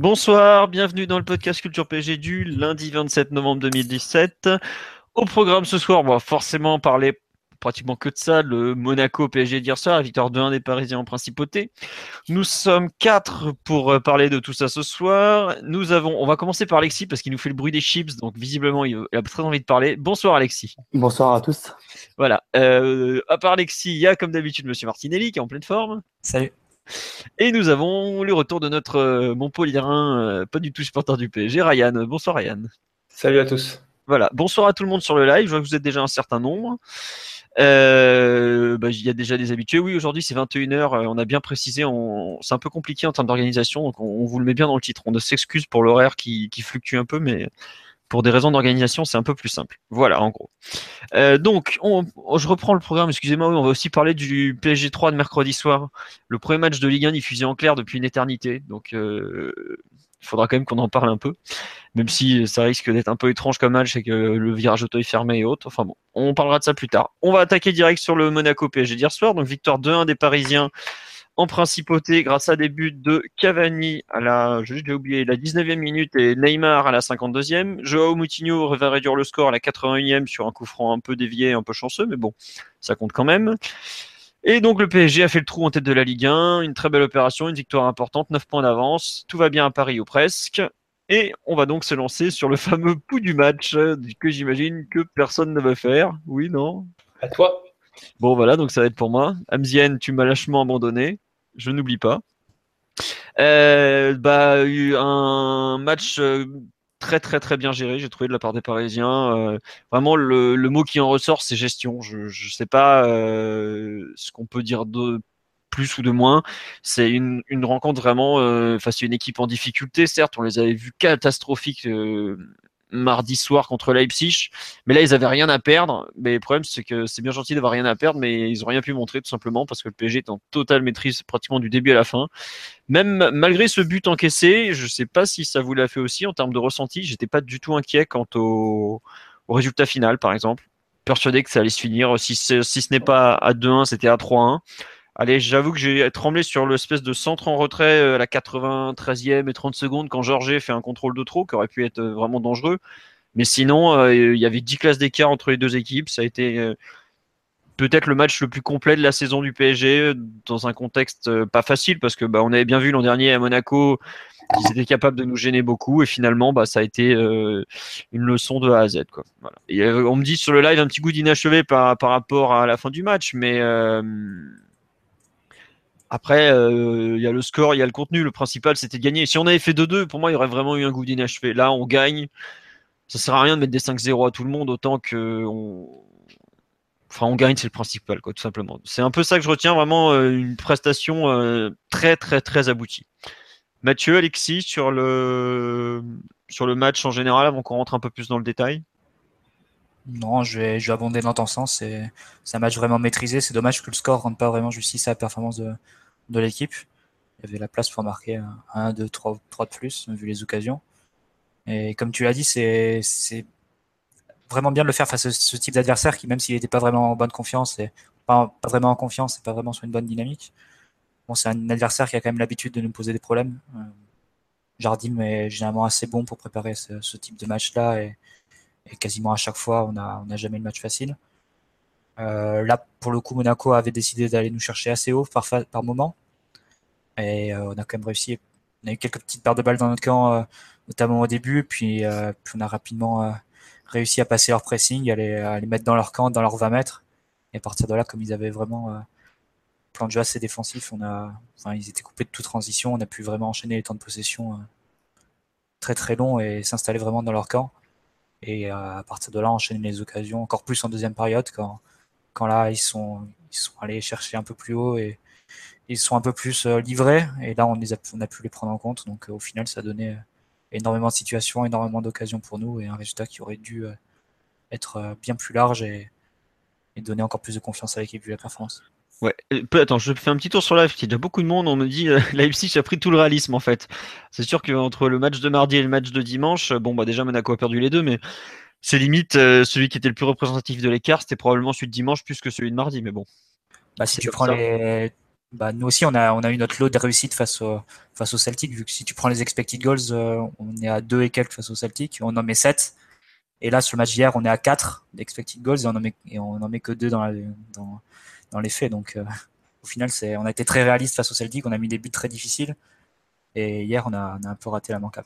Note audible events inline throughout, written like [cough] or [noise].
Bonsoir, bienvenue dans le podcast Culture PG du lundi 27 novembre 2017. Au programme ce soir, on va forcément parler pratiquement que de ça, le Monaco PSG d'hier soir, la victoire 2-1 des Parisiens en principauté. Nous sommes quatre pour euh, parler de tout ça ce soir. Nous avons, on va commencer par Alexis parce qu'il nous fait le bruit des chips, donc visiblement il a très envie de parler. Bonsoir Alexis. Bonsoir à tous. Voilà. Euh, à part Alexis, il y a comme d'habitude Monsieur Martinelli qui est en pleine forme. Salut. Et nous avons le retour de notre euh, Montpellierin, euh, pas du tout supporter du PSG, Ryan. Bonsoir Ryan. Salut à tous. Voilà, bonsoir à tout le monde sur le live. Je vois que vous êtes déjà un certain nombre. Euh, bah, il y a déjà des habitués. Oui, aujourd'hui c'est 21h. On a bien précisé. On... C'est un peu compliqué en termes d'organisation, donc on, vous le met bien dans le titre. On s'excuse pour l'horaire qui, qui, fluctue un peu, mais pour des raisons d'organisation, c'est un peu plus simple. Voilà, en gros. Euh, donc, on, je reprends le programme. Excusez-moi. On va aussi parler du PSG 3 de mercredi soir. Le premier match de Ligue 1 diffusé en clair depuis une éternité. Donc, euh, il faudra quand même qu'on en parle un peu, même si ça risque d'être un peu étrange comme match et que le virage auto est fermé et autres. Enfin bon, on parlera de ça plus tard. On va attaquer direct sur le Monaco PSG d'hier soir. Donc victoire 2-1 des Parisiens en principauté grâce à des buts de Cavani à la, je l'ai oublié, la 19e minute et Neymar à la 52e. Joao Moutinho va réduire le score à la 81e sur un coup franc un peu dévié, un peu chanceux, mais bon, ça compte quand même. Et donc le PSG a fait le trou en tête de la Ligue 1, une très belle opération, une victoire importante, 9 points d'avance, tout va bien à Paris ou presque. Et on va donc se lancer sur le fameux [laughs] pouls du match que j'imagine que personne ne veut faire. Oui, non? À toi. Bon voilà, donc ça va être pour moi. Amzienne, tu m'as lâchement abandonné. Je n'oublie pas. Euh, bah, un match euh, très très très bien géré, j'ai trouvé de la part des Parisiens. Euh, vraiment, le, le, mot qui en ressort, c'est gestion. Je ne sais pas euh, ce qu'on peut dire de plus ou de moins. C'est une, une rencontre vraiment face à une équipe en difficulté. Certes, on les avait vus catastrophiques mardi soir contre Leipzig. Mais là, ils avaient rien à perdre. Mais le problème, c'est que c'est bien gentil d'avoir rien à perdre, mais ils ont rien pu montrer tout simplement parce que le PSG est en totale maîtrise pratiquement du début à la fin. Même malgré ce but encaissé, je sais pas si ça vous l'a fait aussi en termes de ressenti. J'étais pas du tout inquiet quant au, résultat final, par exemple. Persuadé que ça allait se finir. Si, si ce n'est pas à 2-1, c'était à 3-1. Allez, j'avoue que j'ai tremblé sur l'espèce de centre en retrait à la 93e et 30 secondes quand Georges fait un contrôle de trop qui aurait pu être vraiment dangereux. Mais sinon, euh, il y avait 10 classes d'écart entre les deux équipes. Ça a été euh, peut-être le match le plus complet de la saison du PSG dans un contexte euh, pas facile parce que bah, on avait bien vu l'an dernier à Monaco qu'ils étaient capables de nous gêner beaucoup et finalement bah, ça a été euh, une leçon de A à Z. Quoi. Euh, on me dit sur le live un petit goût d'inachevé par, par rapport à la fin du match, mais après, il euh, y a le score, il y a le contenu. Le principal, c'était de gagner. Si on avait fait 2-2, pour moi, il y aurait vraiment eu un goût d'inachevé. Là, on gagne. Ça sert à rien de mettre des 5-0 à tout le monde, autant que on... Enfin, on gagne, c'est le principal, quoi, tout simplement. C'est un peu ça que je retiens, vraiment euh, une prestation euh, très, très, très aboutie. Mathieu, Alexis, sur le, sur le match en général, avant qu'on rentre un peu plus dans le détail non, je vais, je abonder dans ton sens. C'est un match vraiment maîtrisé. C'est dommage que le score ne rende pas vraiment justice à la performance de, l'équipe. Il y avait la place pour marquer un, 2, 3, 3 de plus, vu les occasions. Et comme tu l'as dit, c'est vraiment bien de le faire face à ce type d'adversaire qui, même s'il n'était pas vraiment en bonne confiance, et pas, vraiment en confiance, et pas vraiment sur une bonne dynamique. C'est un adversaire qui a quand même l'habitude de nous poser des problèmes. Euh, Jardim est généralement assez bon pour préparer ce, type de match-là et quasiment à chaque fois, on n'a jamais le match facile. Euh, là, pour le coup, Monaco avait décidé d'aller nous chercher assez haut par, moment. Et euh, on a quand même réussi. On a eu quelques petites paires de balles dans notre camp, euh, notamment au début. Puis, on a rapidement réussi à passer leur pressing, à les, mettre dans leur camp, dans leurs 20 mètres. Et à partir de là, comme ils avaient vraiment plan de jeu assez défensif, on a, enfin, ils étaient coupés de toute transition. On a pu vraiment enchaîner les temps de possession très très longs et s'installer vraiment dans leur camp et euh, à partir de là enchaîner les occasions encore plus en deuxième période quand quand là ils sont ils sont allés chercher un peu plus haut et, ils sont un peu plus livrés. Et là, on, les a, on a pu les prendre en compte. Donc au final, ça a donné énormément de situations, énormément d'occasions pour nous et un résultat qui aurait dû être bien plus large et, donner encore plus de confiance à l'équipe vu la performance. Ouais, attends, je fais un petit tour sur live. Il y a déjà beaucoup de monde. On me dit euh, [laughs] Leipzig a pris tout le réalisme en fait. C'est sûr qu'entre le match de mardi et le match de dimanche, bon bah déjà Monaco a perdu les deux, mais c'est limite euh, celui qui était le plus représentatif de l'écart, c'était probablement celui de dimanche plus que celui de mardi, mais bon. Bah si tu prends les, bah, nous aussi on a on a eu notre lot de réussite face au face au Celtic vu que si tu prends les expected goals, euh, on est à deux et quelques face au Celtic, on en met 7. Et là sur le match d'hier, on est à 4 d'expected goals et on en met et on en met que deux dans la, dans dans les faits. Donc, euh, au final, c'est, on a été très réaliste face au Celtic, on a mis des buts très difficiles. Et hier, on a, on a un peu raté la manque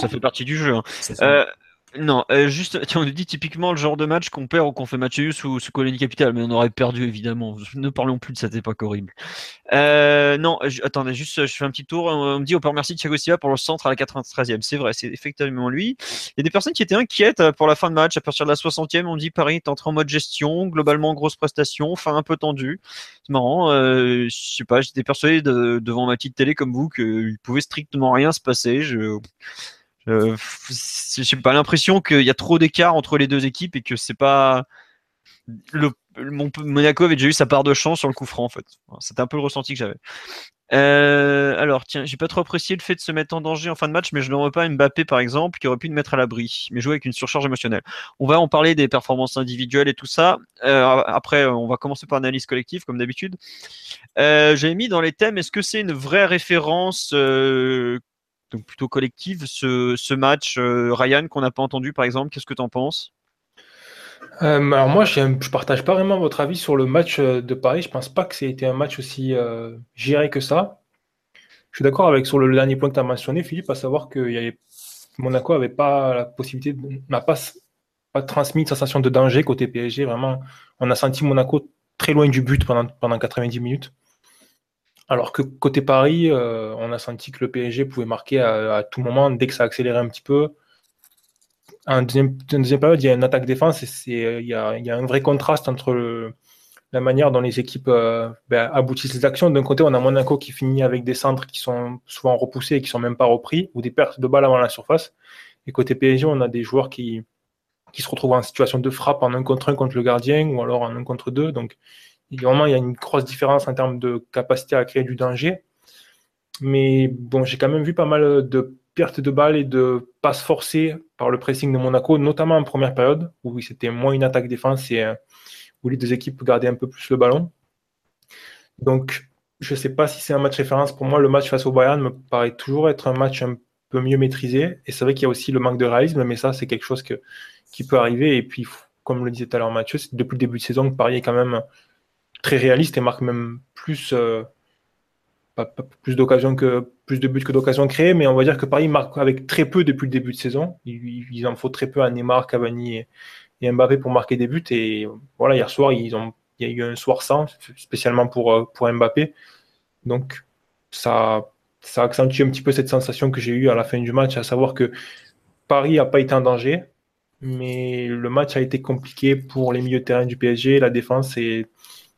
Ça fait partie du jeu. Hein. Euh, non, euh, juste, on nous dit typiquement le genre de match qu'on perd ou qu'on fait match sous, sous Colonie Capital, mais on aurait perdu évidemment. Ne parlons plus de cette époque horrible. Euh, non, attendez, juste, je fais un petit tour. On me dit au père merci Thiago Silva pour le centre à la 93e. C'est vrai, c'est effectivement lui. Il y a des personnes qui étaient inquiètes euh, pour la fin de match. À partir de la 60e, on dit Paris est entré en mode gestion, globalement grosse prestation, fin un peu tendue. C'est marrant. Euh, je sais pas, j'étais persuadé de, devant ma petite télé comme vous qu'il pouvait strictement rien se passer. Je euh, j'ai pas l'impression qu'il y a trop d'écart entre les deux équipes et que c'est pas Monaco avait déjà eu sa part de chance sur le coup franc en fait. C'était un peu le ressenti que j'avais. Euh, alors tiens, j'ai pas trop apprécié le fait de se mettre en danger en fin de match, mais je ne vois pas Mbappé par exemple qui aurait pu le mettre à l'abri, mais jouer avec une surcharge émotionnelle. On va en parler des performances individuelles et tout ça. Euh, après, on va commencer par l'analyse collective comme d'habitude. Euh, J'avais mis dans les thèmes, est-ce que c'est une vraie référence euh, donc plutôt collective, ce, match, euh, Ryan, qu'on n'a pas entendu par exemple, qu'est-ce que tu en penses? Euh, alors moi, je ne partage pas vraiment votre avis sur le match euh, de Paris. Je pense pas que c'était un match aussi géré que ça. Je suis d'accord avec sur le, dernier point que tu as mentionné, Philippe, à savoir que avait, Monaco n'avait pas la possibilité, n'a pas, pas transmis une sensation de danger côté PSG. Vraiment, on a senti Monaco très loin du but pendant, pendant 90 minutes. Alors que côté Paris, euh, on a senti que le PSG pouvait marquer à, tout moment dès que ça accélérait un petit peu. En deuxième, période, il y a une attaque-défense et il y, a, un vrai contraste entre la manière dont les équipes euh, ben, aboutissent les actions. D'un côté, on a Monaco qui finit avec des centres qui sont souvent repoussés et qui ne sont même pas repris, ou des pertes de balles avant la surface. Et côté PSG, on a des joueurs qui, se retrouvent en situation de frappe en un contre un contre le gardien ou alors en un contre deux. Donc, Vraiment, il y a une grosse différence en termes de capacité à créer du danger. Mais bon, j'ai quand même vu pas mal de pertes de balles et de passes forcées par le pressing de Monaco, notamment en première période, où c'était moins une attaque-défense et euh, où les deux équipes gardaient un peu plus le ballon. Donc, je ne sais pas si c'est un match référence. Pour moi, le match face au Bayern me paraît toujours être un match un peu mieux maîtrisé. Et c'est vrai qu'il y a aussi le manque de réalisme, mais ça, c'est quelque chose qui peut arriver. Et puis, comme le disait tout à l'heure Mathieu, depuis le début de saison Paris est quand même très réaliste et marque même plus, euh, plus d'occasions que plus de buts que d'occasions créées, mais on va dire que Paris marque avec très peu depuis le début de saison. Il, en faut très peu à Neymar, Cavani et, Mbappé pour marquer des buts. Et voilà, hier soir, ils ont, il y a eu un soir sans, spécialement pour, euh, pour Mbappé. Donc ça, ça accentue un petit peu cette sensation que j'ai eue à la fin du match, à savoir que Paris n'a pas été en danger, mais le match a été compliqué pour les milieux de terrain du PSG, la défense et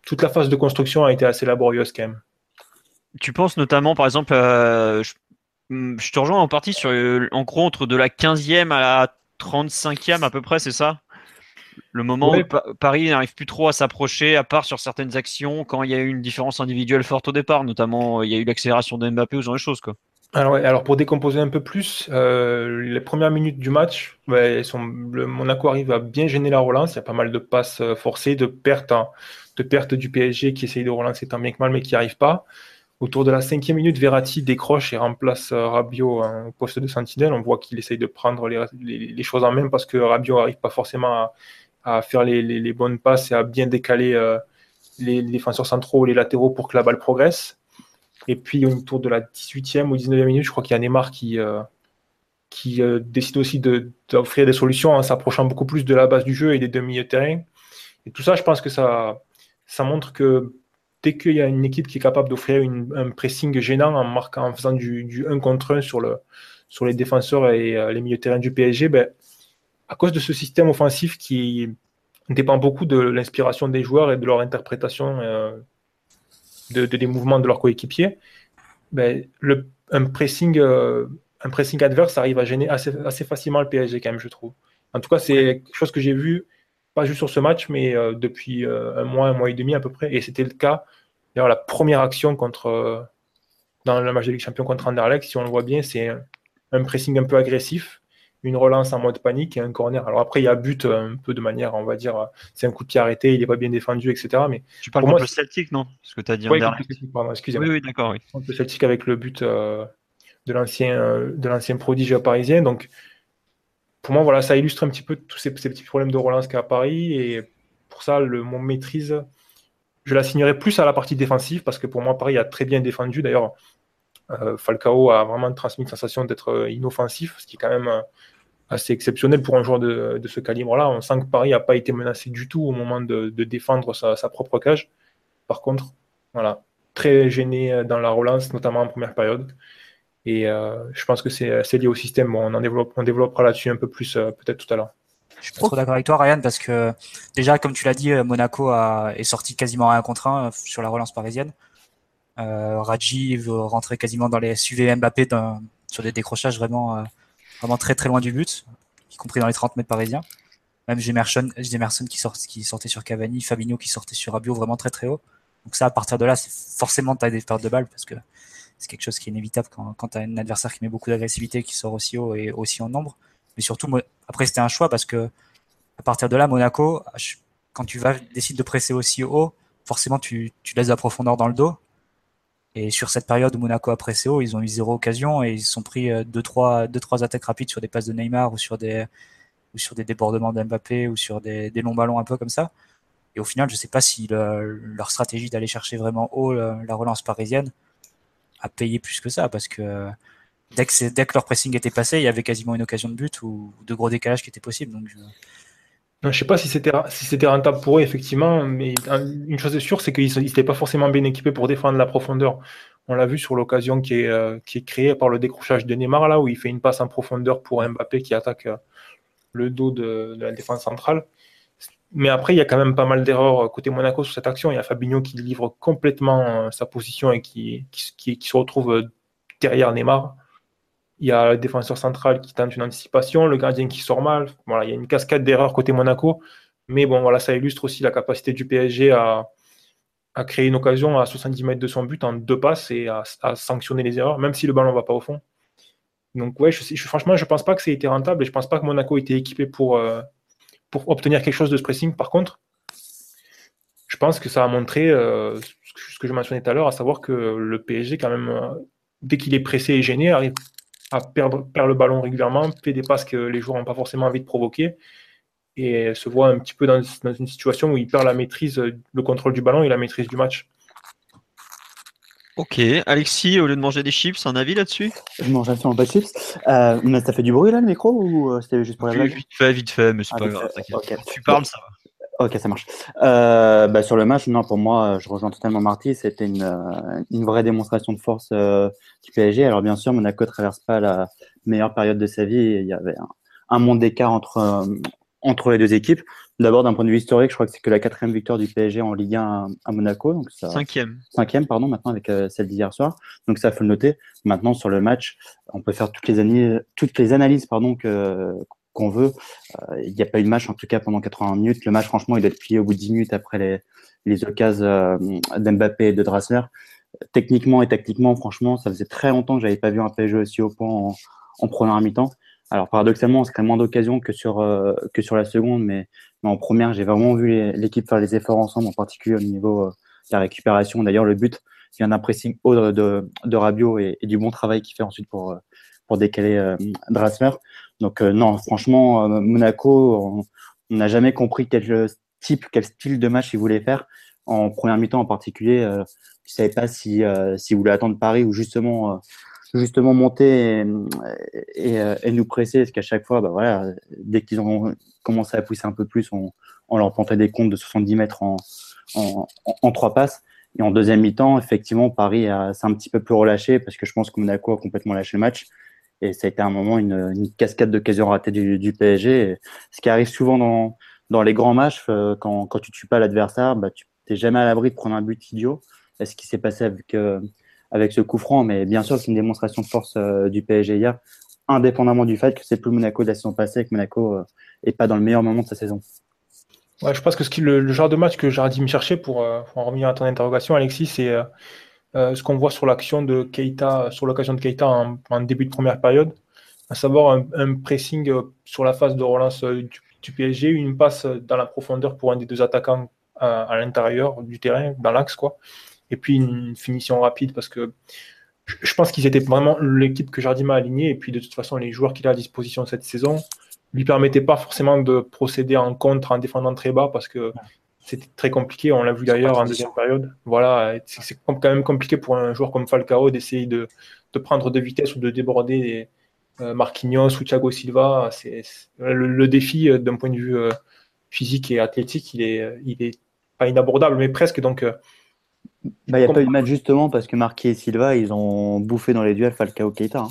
toute la phase de construction a été assez laborieuse quand même. Tu penses notamment, par exemple, euh, hmm, je, te rejoins en partie sur, euh, en gros, entre de la 15e à la 35e à peu près, c'est ça? Le moment où Paris n'arrive plus trop à s'approcher, à part sur certaines actions, quand il y a eu une différence individuelle forte au départ, notamment il y a eu l'accélération de Mbappé ou ce genre de choses. Quoi. Alors, alors, pour décomposer un peu plus, euh, les premières minutes du match, sont, le Monaco arrive à bien gêner la relance. Il y a pas mal de passes forcées, de pertes. en de perte du PSG qui essaye de relancer tant bien que mal, mais qui n'y arrive pas. Autour de la cinquième minute, Verratti décroche et remplace euh, Rabiot en poste de sentinelle. On voit qu'il essaye de prendre les, choses en main parce que Rabiot n'arrive pas forcément à, faire les, bonnes passes et à bien décaler euh, les, défenseurs centraux, les latéraux pour que la balle progresse. Et puis autour de la 18e ou 19e minute, je crois qu'il y a Neymar qui, euh, qui décide aussi d'offrir des solutions en s'approchant beaucoup plus de la base du jeu et des demi de terrain. Et tout ça, je pense que ça, ça montre que dès qu'il y a une équipe qui est capable d'offrir un pressing gênant en, marquant, en faisant du, 1 contre 1 sur, le, sur les défenseurs et euh, les milieux de terrain du PSG, ben, à cause de ce système offensif qui dépend beaucoup de l'inspiration des joueurs et de leur interprétation euh, de, des mouvements de leurs coéquipiers, ben, le, un, pressing, euh, un pressing adverse arrive à gêner assez, assez, facilement le PSG quand même, je trouve. En tout cas, c'est quelque chose que j'ai vu, pas juste sur ce match, mais euh, depuis euh, un mois, un mois et demi à peu près. Et c'était le cas. D'ailleurs, la première action contre, dans le match de Ligue Champion contre Anderlecht, si on le voit bien, c'est un pressing un peu agressif une relance en mode panique et un corner. Alors après, il y a but euh, un peu de manière, on va dire, euh, c'est un coup de pied arrêté, il n'est pas bien défendu, etc. Mais tu parles contre le Celtic, non? Ce que tu as dit en excusez-moi. Oui, oui, d'accord. Oui. Contre le Celtic avec le but euh, de l'ancien de l'ancien prodige parisien. Donc, pour moi, voilà, ça illustre un petit peu tous ces, petits problèmes de relance qu'a Paris. Et pour ça, mon maîtrise, je la signerai plus à la partie défensive parce que pour moi, Paris a très bien défendu. D'ailleurs, Falcao a vraiment transmis une sensation d'être inoffensif, ce qui est quand même assez exceptionnel pour un joueur de, ce calibre-là. On sent que Paris n'a pas été menacé du tout au moment de, défendre sa, propre cage. Par contre, voilà, très gêné dans la relance, notamment en première période. Et euh, je pense que c'est lié au système. on, en développera là-dessus un peu plus euh, peut-être tout à l'heure. Je suis trop d'accord avec toi, Ryan, parce que déjà, comme tu l'as dit, euh, Monaco est sorti quasiment à un contre 1 sur la relance parisienne. Euh, Raji veut rentrer quasiment dans les SUV Mbappé sur des décrochages vraiment vraiment très très loin du but, y compris dans les 30 mètres parisiens. Même Gemerson, qui, qui sortait sur Cavani, Fabinho qui sortait sur Rabiot vraiment très très haut. Donc ça, à partir de là, c'est forcément taille des pertes de balles parce que c'est quelque chose qui est inévitable quand, quand tu as un adversaire qui met beaucoup d'agressivité, qui sort aussi haut et aussi en nombre. Mais surtout, après, c'était un choix parce que à partir de là, Monaco, quand tu vas décider de presser aussi haut, forcément, tu, tu laisses de la profondeur dans le dos. Et sur cette période où Monaco a pressé haut, ils ont eu zéro occasion et ils se sont pris euh, deux trois, deux, trois attaques rapides sur des passes de Neymar ou sur des, ou sur des débordements d'Mbappé ou sur des, des, longs ballons un peu comme ça. Et au final, je ne sais pas si leur stratégie d'aller chercher vraiment haut la, relance parisienne a payé plus que ça parce que dès que, dès que leur pressing était passé, il y avait quasiment une occasion de but ou de gros décalages qui étaient possibles. Donc je ne sais pas si c'était si rentable pour eux, effectivement, mais une chose est sûre, c'est qu'ils n'étaient pas forcément bien équipés pour défendre la profondeur. On l'a vu sur l'occasion qui euh, qui est créée par le décrochage de Neymar, là, où il fait une passe en profondeur pour Mbappé qui attaque euh, le dos de, la défense centrale. Mais après, il y a quand même pas mal d'erreurs côté Monaco sur cette action. Il y a Fabinho qui livre complètement euh, sa position et qui, se retrouve derrière Neymar. Il y a le défenseur central qui tente une anticipation, le gardien qui sort mal. Voilà, il y a une cascade d'erreurs côté Monaco. Mais bon, voilà, ça illustre aussi la capacité du PSG à, créer une occasion à 70 mètres de son but en deux passes et à, sanctionner les erreurs, même si le ballon ne va pas au fond. Donc, ouais, je, franchement, je pense pas que ait été rentable et je pense pas que Monaco ait été équipé pour, euh, pour obtenir quelque chose de ce pressing. Par contre, je pense que ça a montré euh, ce que je mentionnais tout à l'heure, à savoir que le PSG, quand même, euh, dès qu'il est pressé et gêné, arrive à perdre, le ballon régulièrement, fait des passes que les joueurs n'ont pas forcément envie de provoquer et se voit un petit peu dans, une situation où il perd la maîtrise, le contrôle du ballon et la maîtrise du match. Ok, Alexis, au lieu de manger des chips, un avis là-dessus? Je mange absolument pas de chips. Euh, mais ça fait du bruit là le micro ou euh, c'était juste pour la blague? Vite fait, vite fait, mais c'est ah, pas grave. Tu parles, ça va. Ok, ça marche. Euh, bah, sur le match, non, pour moi, je rejoins totalement Marty. C'était une, euh, une, vraie démonstration de force euh, du PSG. Alors, bien sûr, Monaco traverse pas la meilleure période de sa vie. Il y avait un, un monde d'écart entre, euh, entre les deux équipes. D'abord, d'un point de vue historique, je crois que c'est que la quatrième victoire du PSG en Ligue 1 à, Monaco. Donc ça, cinquième. Cinquième, pardon, maintenant avec celle d'hier soir. Donc ça, faut le noter. Maintenant, sur le match, on peut faire toutes les, analyses, toutes les analyses pardon, que, qu'on veut. Euh, il n'y a pas eu de match, en tout cas, pendant 80 minutes. Le match, franchement, il doit être plié au bout de 10 minutes après les, les occasions euh, d'Mbappé et de Drassler. Techniquement et tactiquement, franchement, ça faisait très longtemps que j'avais pas vu un PSG aussi au point en, en première mi-temps. Alors paradoxalement, c'est quand même moins d'occasions que sur euh, que sur la seconde, mais, en première, j'ai vraiment vu l'équipe faire les efforts ensemble, en particulier au niveau de la récupération. D'ailleurs, le but vient d'un pressing haut de, de, et, du bon travail qu'il fait ensuite pour pour décaler euh, Drassler. Donc euh, non, franchement, euh, Monaco, on n'a jamais compris quel type, quel style de match il voulait faire. En première mi-temps en particulier, je ne savais pas si, si voulait attendre Paris ou justement justement monter et, et, nous presser, parce qu'à chaque fois, bah voilà, dès qu'ils ont commencé à pousser un peu plus, on, on leur plantait des comptes de 70 mètres en, en, trois passes. Et en deuxième mi-temps, effectivement, Paris s'est un petit peu plus relâché parce que je pense que Monaco a complètement lâché le match. Et ça a été un moment une, cascade d'occasions ratées du, PSG. ce qui arrive souvent dans, dans les grands matchs, euh, quand, quand tu tues pas l'adversaire, bah, tu n'es jamais à l'abri de prendre un but idiot. ce qui s'est passé avec, avec ce coup franc. Mais bien sûr, c'est une démonstration de force du PSG hier, indépendamment du fait que c'est plus Monaco de la saison passée que Monaco n'est pas dans le meilleur moment de sa saison. Ouais, je pense que le, genre de match que Jardim me cherchait, pour, pour, en revenir à ton interrogation, Alexis, c'est ce qu'on voit sur l'action de Keita, sur l'occasion de Keita en, début de première période, à savoir un, pressing sur la phase de relance du, du, PSG, une passe dans la profondeur pour un des deux attaquants à, l'intérieur du terrain, dans l'axe, quoi. Et puis une finition rapide parce que je, pense qu'ils étaient vraiment l'équipe que Jardim a alignée. Et puis de toute façon, les joueurs qu'il a à disposition cette saison lui permettaient pas forcément de procéder en contre en défendant très bas parce que c'était très compliqué. On l'a vu d'ailleurs en deuxième période. Voilà, c'est quand même compliqué pour un joueur comme Falcao d'essayer de, de, prendre de vitesse ou de déborder euh, Marquinhos ou Thiago Silva. C'est le, défi euh, d'un point de vue euh, physique et athlétique, il est, il est pas inabordable, mais presque. Donc, euh, bah, il n'y a pas eu de match justement parce que Marquis et Silva, ils ont bouffé dans les duels Falcao Keita. Hein.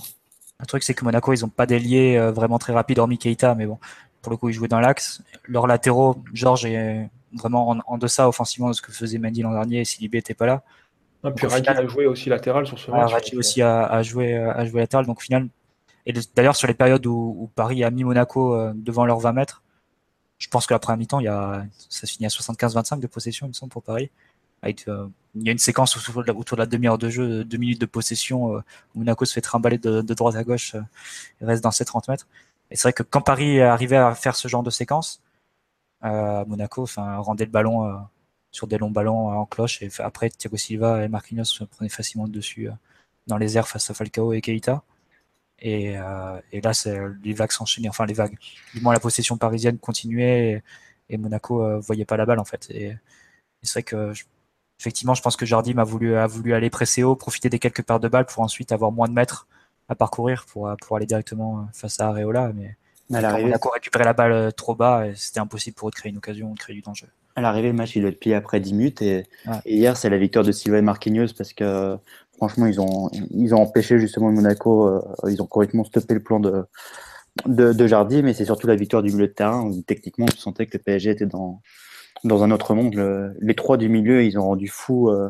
Un truc, c'est que Monaco, ils n'ont pas d'ailier euh, vraiment très rapide, hormis Keita, mais bon, pour le coup, ils jouaient dans l'axe. Leurs latéraux, Georges est vraiment en, deçà offensivement de ce que faisait Mendy l'an dernier et Silibé n'était pas là. Ah, puis Raggi a joué aussi latéral sur ce match. Raggi aussi a, joué, a joué latéral, donc au final. Et d'ailleurs, sur les périodes où, Paris a mis Monaco euh, devant leurs 20 mètres, je pense que la première mi-temps, il y a, ça se finit à 75-25 de possession, il me semble, pour Paris. Euh, il y a une séquence autour de la, demi-heure de jeu, deux minutes de possession, euh, où Monaco se fait trimballer de, droite à gauche, euh, et reste dans ces 30 mètres. Et c'est vrai que quand Paris arrivait à faire ce genre de séquence, Monaco enfin, rendait le ballon sur des longs ballons en cloche, et après Thiago Silva et Marquinhos se prenaient facilement le dessus dans les airs face à Falcao et Keita. Et, euh, et là, les vagues s'enchaînaient, enfin les vagues. Du moins, la possession parisienne continuait et, Monaco euh, voyait pas la balle en fait. Et, c'est vrai que effectivement, je pense que Jardim a voulu, a voulu aller presser haut, profiter des quelques paires de balles pour ensuite avoir moins de mètres à parcourir pour, pour aller directement face à Areola. Mais, Monaco récupérait la balle trop bas et c'était impossible pour eux de créer une occasion ou de créer du danger. À l'arrivée, le match, il doit être plié après 10 minutes. Et, et hier, c'est la victoire de Silva et Marquinhos parce que franchement, ils ont, ils ont empêché justement Monaco, euh, ils ont complètement stoppé le plan de, de, de Jardim, mais c'est surtout la victoire du milieu de terrain où techniquement, on sentait que le PSG était dans, dans un autre monde. les trois du milieu, ils ont rendu fou, euh,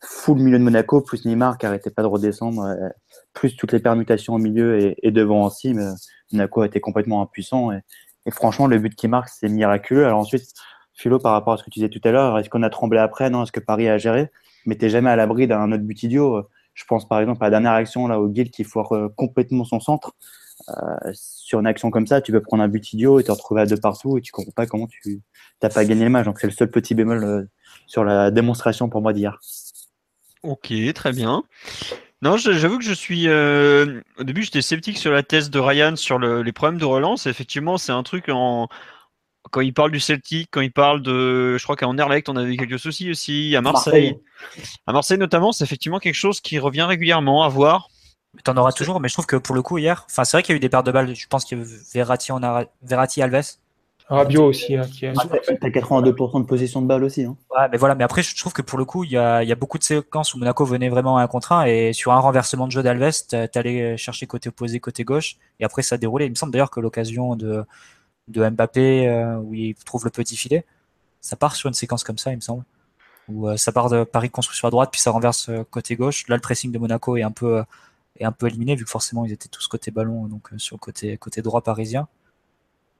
fou le milieu de Monaco, plus Neymar qui arrêtait pas de redescendre, euh, plus toutes les permutations au milieu et, devant aussi. Mais Monaco a été complètement impuissant. Et, franchement, le but qui marque, c'est miraculeux. Alors ensuite, Philo, par rapport à ce que tu disais tout à l'heure, est-ce qu'on a tremblé après? Non, est-ce que Paris a géré? Mais jamais à l'abri d'un autre but idiot. Je pense par exemple à la dernière action là au Guild qui foire euh, complètement son centre. Euh, sur une action comme ça, tu peux prendre un but idiot et te retrouver à deux partout et tu comprends pas comment tu n'as pas gagné le match. Donc c'est le seul petit bémol euh, sur la démonstration pour moi d'hier. Ok, très bien. Non, j'avoue que je suis. au début, j'étais sceptique sur la thèse de Ryan sur les problèmes de relance. Effectivement, c'est un truc en, quand il parle du Celtic, quand il parle de, je crois qu'à Anderlecht, on avait quelques soucis aussi, à Marseille. À Marseille notamment, c'est effectivement quelque chose qui revient régulièrement à voir. T'en auras toujours, mais je trouve que pour le coup hier, enfin c'est vrai qu'il y a eu des paires de balles. Je pense qu'il y a Verratti, on a Verratti, Alves. Rabiot aussi, hein, qui a... Ah, T'as 82% de possession de balles aussi. Hein. Ouais, mais voilà, mais après je trouve que pour le coup, il y a, il y a beaucoup de séquences où Monaco venait vraiment à un contre 1 et sur un renversement de jeu d'Alves, t'allais chercher côté opposé, côté gauche, et après ça déroulait. Il me semble d'ailleurs que l'occasion de de Mbappé euh, où il trouve le petit filet. Ça part sur une séquence comme ça, il me semble. Où euh, ça part de Paris construction à droite, puis ça renverse euh, côté gauche. Là, le pressing de Monaco est un peu, un peu éliminé, vu que forcément ils étaient tous côté ballon, donc sur le côté, côté droit parisien.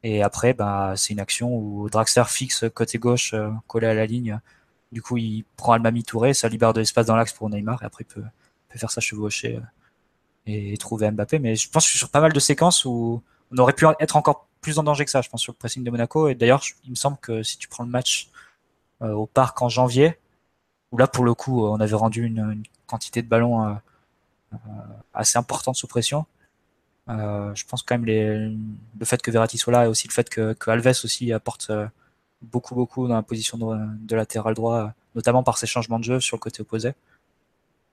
Et après, bah, c'est une action où Draxler fixe côté gauche, collé à la ligne. Du coup, il prend Almami Touré, ça libère de l'espace dans l'axe pour Neymar, et après, il peut, peut faire ça chevaucher et trouver Mbappé. Mais je pense que sur pas mal de séquences où on aurait pu être encore plus en danger que ça, je pense, sur le pressing de Monaco. Et d'ailleurs, il me semble que si tu prends le match euh, au parc en janvier, où là, pour le coup, on avait rendu une, quantité de ballons euh, euh, assez importante sous pression. je pense quand même les, le fait que Verratti soit là et aussi le fait que, que Alves aussi apporte beaucoup, beaucoup dans la position de, latéral droit, notamment par ses changements de jeu sur le côté opposé,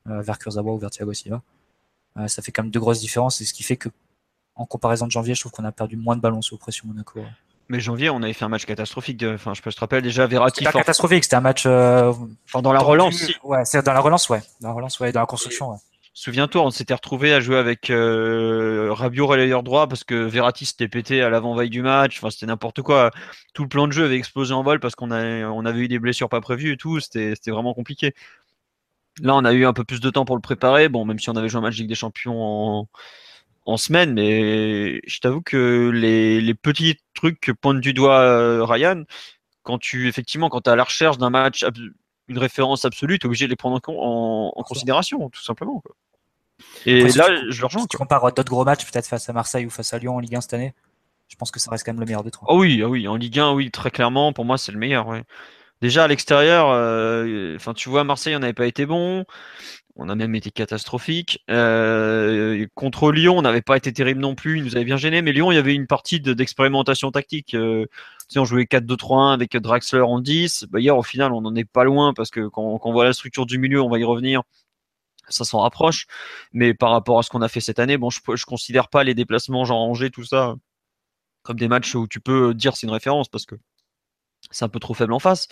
vers Kurzawa ou vers Thiago Silva. ça fait quand même deux grosses différences et ce qui fait que en comparaison de janvier, je trouve qu'on a perdu moins de ballons sous pression Monaco. Mais janvier, on avait fait un match catastrophique. Enfin, je, peux, te rappelle déjà Verratti. C'était catastrophique, c'était un match. Euh, enfin, dans la relance. Ouais, c'est dans la relance, ouais. Dans la relance, ouais, dans la construction. Ouais. Souviens-toi, on s'était retrouvé à jouer avec euh, Rabiot relayeur droit parce que Verratti s'était pété à l'avant-veille du match. Enfin, c'était n'importe quoi. Tout le plan de jeu avait explosé en vol parce qu'on on avait eu des blessures pas prévues et tout. C'était vraiment compliqué. Là, on a eu un peu plus de temps pour le préparer. Bon, même si on avait joué un match Ligue des Champions en, en semaine, mais je t'avoue que les, les, petits trucs que pointe du doigt euh, Ryan, quand tu effectivement quand tu es à la recherche d'un match, une référence absolue, tu es obligé de les prendre en, en, considération, tout simplement. Quoi. Et là, je le rejoins. Si tu compares d'autres gros matchs, peut-être face à Marseille ou face à Lyon en Ligue 1 cette année, je pense que ça reste quand même le meilleur des trois. Oh oui, ah oui, en Ligue 1, oui, très clairement, pour moi, c'est le meilleur. Déjà à l'extérieur, euh, tu vois, Marseille, on n'avait pas été bon. On a même été catastrophique. Euh, contre Lyon, on n'avait pas été terrible non plus. Il nous avait bien gêné. Mais Lyon, il y avait une partie d'expérimentation tactique. Euh, on jouait 4-2-3-1 avec Draxler en 10. Bah, hier, au final, on n'en est pas loin parce que quand, quand, on voit la structure du milieu, on va y revenir ça s'en rapproche. Mais par rapport à ce qu'on a fait cette année, je ne considère pas les déplacements genre Angers, tout ça, comme des matchs où tu peux dire c'est une référence parce que c'est un peu trop faible en face.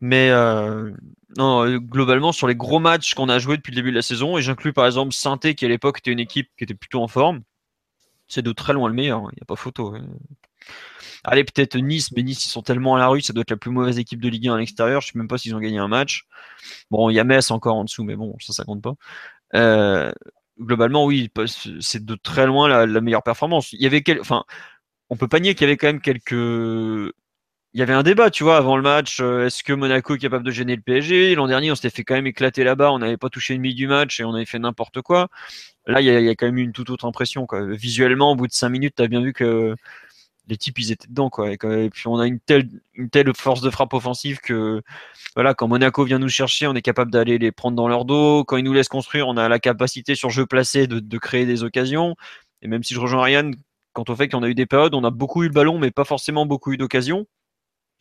Mais euh, euh, globalement, sur les gros matchs qu'on a joués depuis le début de la saison, et j'inclus par exemple saint qui à l'époque était une équipe qui était plutôt en forme, c'est de très loin le meilleur, il n'y a pas photo. Allez, peut-être Nice, mais Nice, ils sont tellement à la rue, ça doit être la plus mauvaise équipe de Ligue 1 à l'extérieur. Je sais même pas s'ils ont gagné un match. Bon, il y a Metz encore en dessous, mais bon, ça, ça compte pas. Euh, globalement, oui, c'est de très loin la, meilleure performance. Il y avait enfin, on peut pas nier qu'il y avait quand même quelques. Il y avait un débat, tu vois, avant le match. Euh, est-ce que Monaco est capable de gêner le PSG L'an dernier, on s'était fait quand même éclater là-bas. On n'avait pas touché une demi du match et on avait fait n'importe quoi. Là, il y, a, quand même une toute autre impression. Visuellement, au bout de 5 minutes, tu as bien vu que les types ils étaient dedans quoi. Et, puis on a une telle force de frappe offensive que quand Monaco vient nous chercher, on est capable d'aller les prendre dans leur dos. Quand ils nous laissent construire, on a la capacité sur jeu placé de, de créer des occasions. Et même si je rejoins Ryan, quant au fait qu'on a eu des périodes, on a beaucoup eu le ballon, mais pas forcément beaucoup eu d'occasions.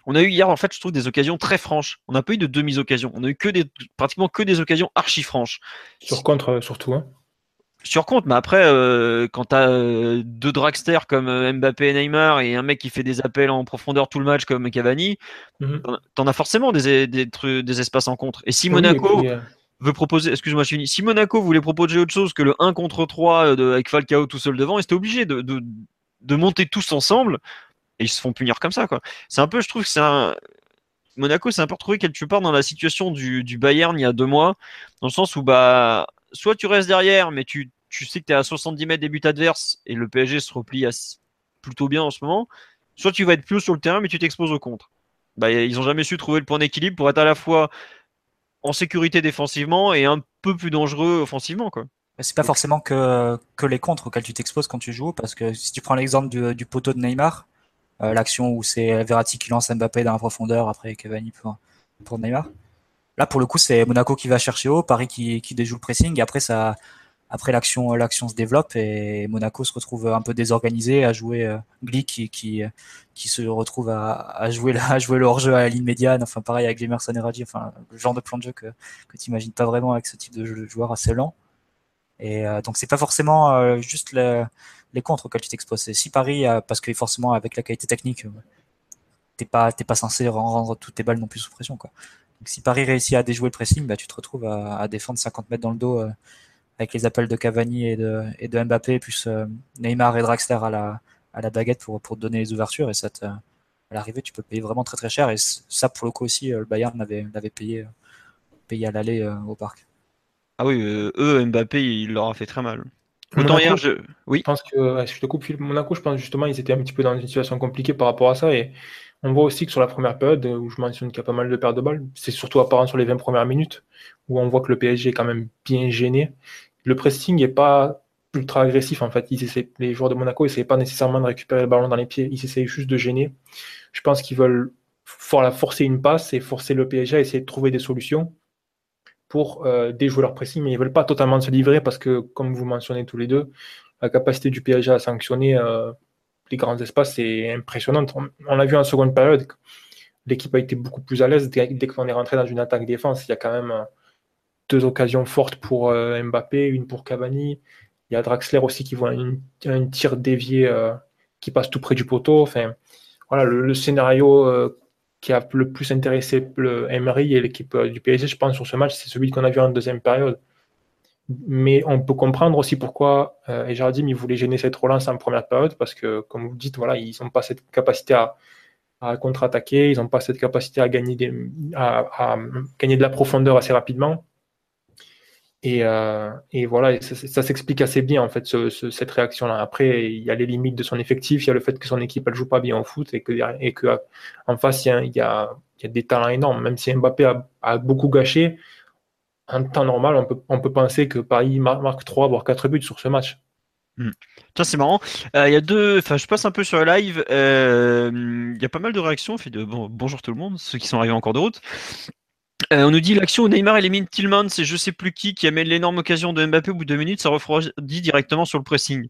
On a eu hier, en fait, je trouve des occasions très franches. On n'a pas eu de demi-occasions. On a eu que des, pratiquement que des occasions archi franches. Sur contre, surtout. Hein compte, mais après, euh, quand tu as euh, deux dragsters comme euh, Mbappé et Neymar et un mec qui fait des appels en profondeur tout le match comme Cavani, mhm. tu en as forcément des, des, des, espaces en contre. Et si Monaco veut proposer, excuse-moi, je finis, si Monaco voulait proposer autre chose que le 1 contre 3 de, avec Falcao tout seul devant, ils étaient obligés de, de, de, monter tous ensemble et ils se font punir comme ça. C'est un peu, je trouve que c'est un. Monaco, c'est un peu retrouvé quelque part dans la situation du, du Bayern il y a deux mois, dans le sens où bah soit tu restes derrière, mais tu tu sais que tu es à 70 mètres des buts adverses et le PSG se replie plutôt bien en ce moment, soit tu vas être plus sur le terrain mais tu t'exposes au contre. Bah, ils n'ont jamais su trouver le point d'équilibre pour être à la fois en sécurité défensivement et un peu plus dangereux offensivement. Quoi. C'est pas forcément que, que les contres auxquels tu t'exposes quand tu joues, parce que si tu prends l'exemple du, poteau de Neymar, euh, l'action où c'est Verratti qui lance Mbappé dans la profondeur après Cavani pour, pour Neymar. Là, pour le coup, c'est Monaco qui va chercher haut, Paris qui, qui déjoue le pressing, et après, ça, après l'action l'action se développe et Monaco se retrouve un peu désorganisé à jouer euh, Glick qui, qui, qui se retrouve à, à jouer à jouer le hors-jeu à la ligne médiane. Enfin pareil avec Jemerson et Raji enfin le genre de plan de jeu que que tu imagines pas vraiment avec ce type de, joueur assez lent. Et euh, donc c'est pas forcément euh, juste les contres auxquels tu t'exposes. Si Paris parce que forcément avec la qualité technique t'es pas t'es pas censé rendre toutes tes balles non plus sous pression quoi. Donc si Paris réussit à déjouer le pressing bah tu te retrouves à, à défendre 50 mètres dans le dos avec les appels de Cavani et de, et de Mbappé, plus euh, Neymar et Draxler à la, à la baguette pour, pour donner les ouvertures. Et ça à l'arrivée, tu peux payer vraiment très très cher. Et ça, pour le coup aussi, euh, le Bayern l'avait, payé, euh, payé à l'aller au parc. Ah oui, eux, Mbappé, il leur a fait très mal. Autant hier, je... Oui. Je pense que, je te coupe, Monaco, je pense justement, ils étaient un petit peu dans une situation compliquée par rapport à ça. Et on voit aussi que sur la première période, où je mentionne qu'il y a pas mal de pertes de balles, c'est surtout apparent sur les 20 premières minutes, où on voit que le PSG est quand même bien gêné le pressing n'est pas ultra agressif en fait. Ils les joueurs de Monaco n'essaient pas nécessairement de récupérer le ballon dans les pieds, ils essaient juste de gêner. Je pense qu'ils veulent forcer une passe et forcer le PSG à essayer de trouver des solutions pour euh, déjouer leur pressing, mais ils ne veulent pas totalement se livrer parce que, comme vous mentionnez tous les deux, la capacité du PSG à sanctionner euh, les grands espaces est impressionnante. On, l'a vu en seconde période, l'équipe a été beaucoup plus à l'aise dès, qu'on est rentré dans une attaque défense. Il y a quand même euh, deux occasions fortes pour euh, Mbappé, une pour Cavani. Il y a Draxler aussi qui voit un tir dévié euh, qui passe tout près du poteau. Enfin, voilà, le, scénario qui a le plus intéressé le Emery et l'équipe du PSG, je pense, sur ce match, c'est celui qu'on a vu en deuxième période. Mais on peut comprendre aussi pourquoi euh, Jardim il voulait gêner cette relance en première période, parce que, comme vous dites, voilà, ils n'ont pas cette capacité à, contre-attaquer, ils n'ont pas cette capacité à gagner, des, à, gagner de la profondeur assez rapidement. Et, euh, et voilà, ça, s'explique assez bien en fait cette réaction-là. Après, il y a les limites de son effectif, il y a le fait que son équipe elle joue pas bien au foot et que et que en face il y a, il y a, des talents énormes. Même si Mbappé a, beaucoup gâché, en temps normal, on peut, on peut penser que Paris marque 3 voire 4 buts sur ce match. Hmm. Tiens, c'est marrant. Euh, il y a deux. Enfin, je passe un peu sur le live. Euh, il y a pas mal de réactions. Fait de bon, bonjour tout le monde, ceux qui sont arrivés en cours de route. Euh, on nous dit l'action où Neymar élimine Tillman, c'est je sais plus qui qui amène l'énorme occasion de Mbappé au bout de deux minutes, ça refroidit directement sur le pressing.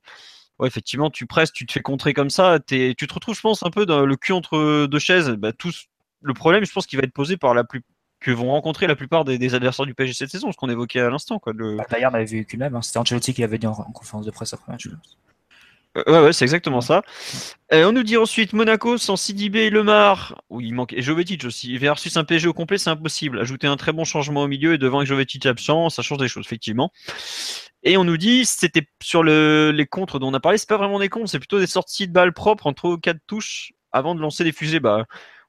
Ouais, effectivement, tu presses, tu te fais contrer comme ça, tu te retrouves, je pense, un peu dans le cul entre deux chaises. Bah, tous, le problème, je pense, qui va être posé par la plus que vont rencontrer la plupart des, adversaires du PSG cette saison, ce qu'on évoquait à l'instant. Quoi, le... Bah, D'ailleurs, on avait vu qu'une même, hein. c'était Ancelotti qui avait dit en, conférence de presse après match. Euh, ouais, ouais, c'est exactement ça. Euh, on nous dit ensuite Monaco sans Sidibé et Lemar. Oui, il manque. Et Jovetic aussi. Versus un PSG au complet, c'est impossible. Ajouter un très bon changement au milieu et devant avec Jovetic absent, ça change des choses, effectivement. Et on nous dit, c'était sur le, les contres dont on a parlé, c'est pas vraiment des contres, c'est plutôt des sorties de balles propres entre quatre touches avant de lancer des fusées. Bah,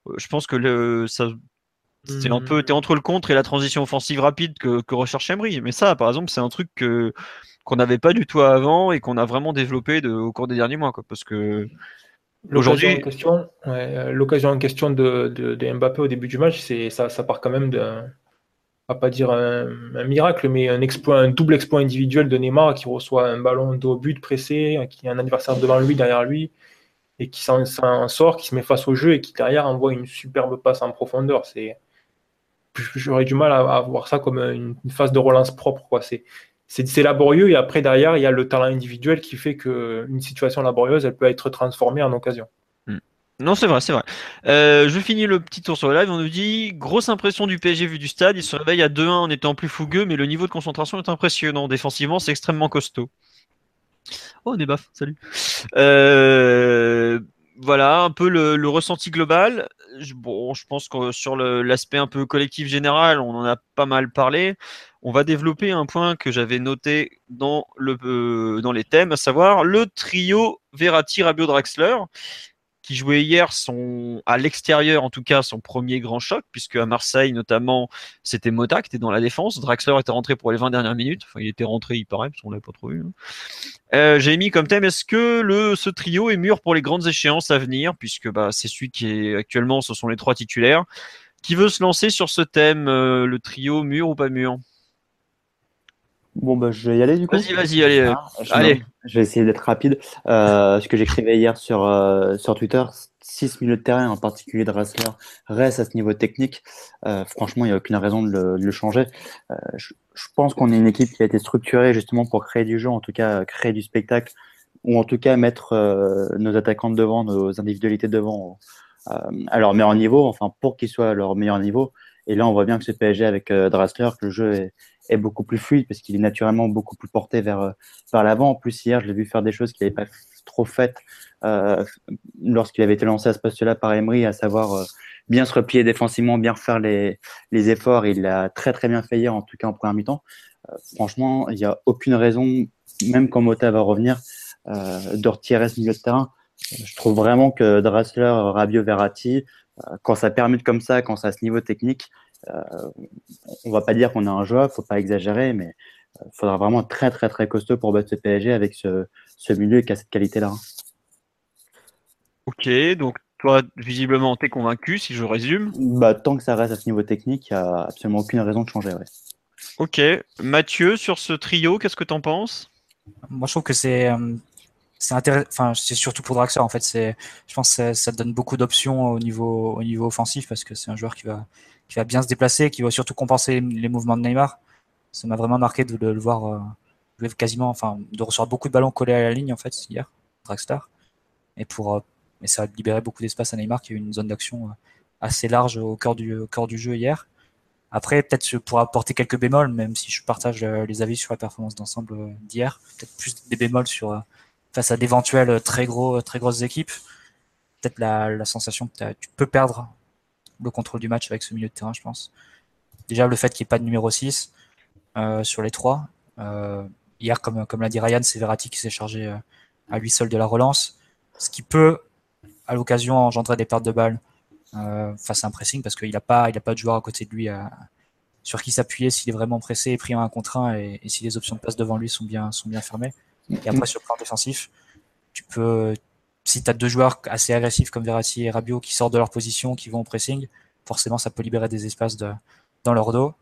euh, je pense que le, ça, c'est un peu, t'es entre le contre et la transition offensive rapide que, que recherche Emery. Mais ça, par exemple, c'est un truc que, qu'on n'avait pas du tout avant et qu'on a vraiment développé de, au cours des derniers mois. Quoi, parce que aujourd'hui. Euh, l'occasion en question de, de, Mbappé au début du match, c'est, ça, ça part quand même d'un. Pas dire un, miracle, mais un, exploit, un double exploit individuel de Neymar qui reçoit un ballon de but pressé, qui a un adversaire devant lui, derrière lui, et qui s'en, sort, qui se met face au jeu et qui derrière envoie une superbe passe en profondeur. C'est, j'aurais du mal à, voir ça comme une, phase de relance propre. Quoi. C'est, c'est laborieux et après derrière il y a le talent individuel qui fait qu'une situation laborieuse elle peut être transformée en occasion. Hmm. Non, c'est vrai, c'est vrai. Euh, je finis le petit tour sur le live. On nous dit grosse impression du PSG vu du stade. Il se réveille à 2-1 en étant plus fougueux, mais le niveau de concentration est impressionnant. Défensivement, c'est extrêmement costaud. Oh, des baffes, salut. Euh, voilà un peu le, ressenti global. Bon, je pense que sur l'aspect un peu collectif général, on en a pas mal parlé. On va développer un point que j'avais noté dans, euh, les thèmes, à savoir le trio Verratti, Rabiot, Draxler, qui jouait hier à l'extérieur, en tout cas, son premier grand choc, puisque à Marseille, notamment, c'était Mota qui était dans la défense. Draxler était rentré pour les 20 dernières minutes. Enfin, il était rentré, il paraît, parce qu'on l'a pas trop vu. Hein. Euh, j'ai mis comme thème, est-ce que le, ce trio est mûr pour les grandes échéances à venir, puisque bah, c'est celui qui est actuellement, ce sont les trois titulaires. Qui veut se lancer sur ce thème, euh, le trio mûr ou pas mûr? Bon, bah, je vais y aller du coup. Vas-y, vas-y, allez. Ah, je, allez. je vais essayer d'être rapide. Euh, ce que j'écrivais hier sur, euh, sur Twitter, 6 milieux de terrain, en particulier de Rassler, reste à ce niveau technique. Euh, franchement, il n'y a aucune raison de le, de le changer. Euh, je, je, pense qu'on est une équipe qui a été structurée justement pour créer du jeu, en tout cas créer du spectacle, ou en tout cas mettre euh, nos attaquants devant, nos individualités devant à leur meilleur niveau, enfin pour qu'ils soient à leur meilleur niveau. Et là, on voit bien que ce PSG avec Drassler, que le jeu est, est beaucoup plus fluide parce qu'il est naturellement beaucoup plus porté vers, euh, vers l'avant. En plus, hier, je l'ai vu faire des choses qu'il n'avait pas trop faites euh, lorsqu'il avait été lancé à ce poste-là par Emery, à savoir euh, bien se replier défensivement, bien refaire les, efforts. Il l'a très très bien fait hier, en tout cas en première mi-temps. Euh, franchement, il n'y a aucune raison, même quand Mota va revenir, euh, de retirer ce milieu de terrain. Je trouve vraiment que Dressler, Rabiot, Verratti, quand ça permet comme ça, quand ça a ce niveau technique, euh, on va pas dire qu'on a un joueur, faut pas exagérer, mais il euh, faudra vraiment très très très costaud pour battre ce PSG avec ce, milieu qui a cette qualité-là. Ok, donc toi, visiblement, tu es convaincu, si je résume bah, Tant que ça reste à ce niveau technique, il n'y a absolument aucune raison de changer. Ok, Mathieu, sur ce trio, qu'est-ce que tu en penses? Moi, je trouve que c'est euh, c'est Enfin, c'est surtout pour Draxler en fait. C'est, je pense, que ça, donne beaucoup d'options au niveau au niveau offensif parce que c'est un joueur qui va qui va bien se déplacer, qui va surtout compenser les mouvements de Neymar. Ça m'a vraiment marqué de, le voir euh, quasiment, enfin, de recevoir beaucoup de ballons collés à la ligne en fait hier, Draxler. Et pour, euh, mais ça a libéré beaucoup d'espace à Neymar qui a eu une zone d'action euh, assez large au cœur du, au cœur du jeu hier. Après, peut-être pour apporter quelques bémols, même si je partage les avis sur la performance d'ensemble d'hier, peut-être plus des bémols sur face à d'éventuelles très gros, très grosses équipes. Peut-être la, la sensation que tu peux perdre le contrôle du match avec ce milieu de terrain, je pense. Déjà, le fait qu'il n'y ait pas de numéro 6 euh, sur les trois. Euh, hier, comme, comme l'a dit Ryan, c'est Verratti qui s'est chargé euh, à lui seul de la relance, ce qui peut, à l'occasion, engendrer des pertes de balles face à un pressing parce qu'il n'a pas, pas de joueur à côté de lui sur qui s'appuyer s'il est vraiment pressé et pris en un contre un et, si les options de passe devant lui sont bien, sont bien fermées. Et après, sur le plan défensif, tu peux, si tu as deux joueurs assez agressifs comme Verratti et Rabiot qui sortent de leur position, qui vont au pressing, forcément, ça peut libérer des espaces de, dans leur dos.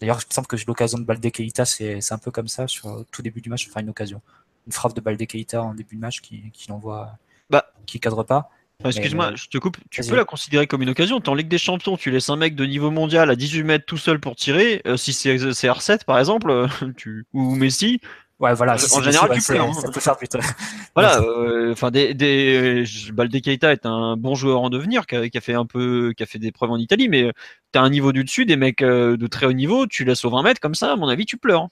D'ailleurs, il me semble que l'occasion de Balde Keita, c'est un peu comme ça, sur tout début du match, enfin une occasion. Une frappe de Balde Keita en début de match qui, qui l'envoie, bah, qui cadre pas. Excuse-moi, je te coupe. Tu peux la considérer comme une occasion. T'es en Ligue des Champions, tu laisses un mec de niveau mondial à 18 mètres tout seul pour tirer. Euh, si c'est R7 par exemple, euh, [laughs] tu... ou Messi. Ouais, voilà. En, général, tu peux. Hein. Ça peut faire putain. [laughs] Voilà. Euh, enfin, des, des... Balde Keita est un bon joueur en devenir, qui a, qui a, fait un peu, qui a fait des preuves en Italie, mais t'as un niveau du dessus, des mecs de très haut niveau, tu laisses au 20 mètres comme ça, à mon avis, tu pleures.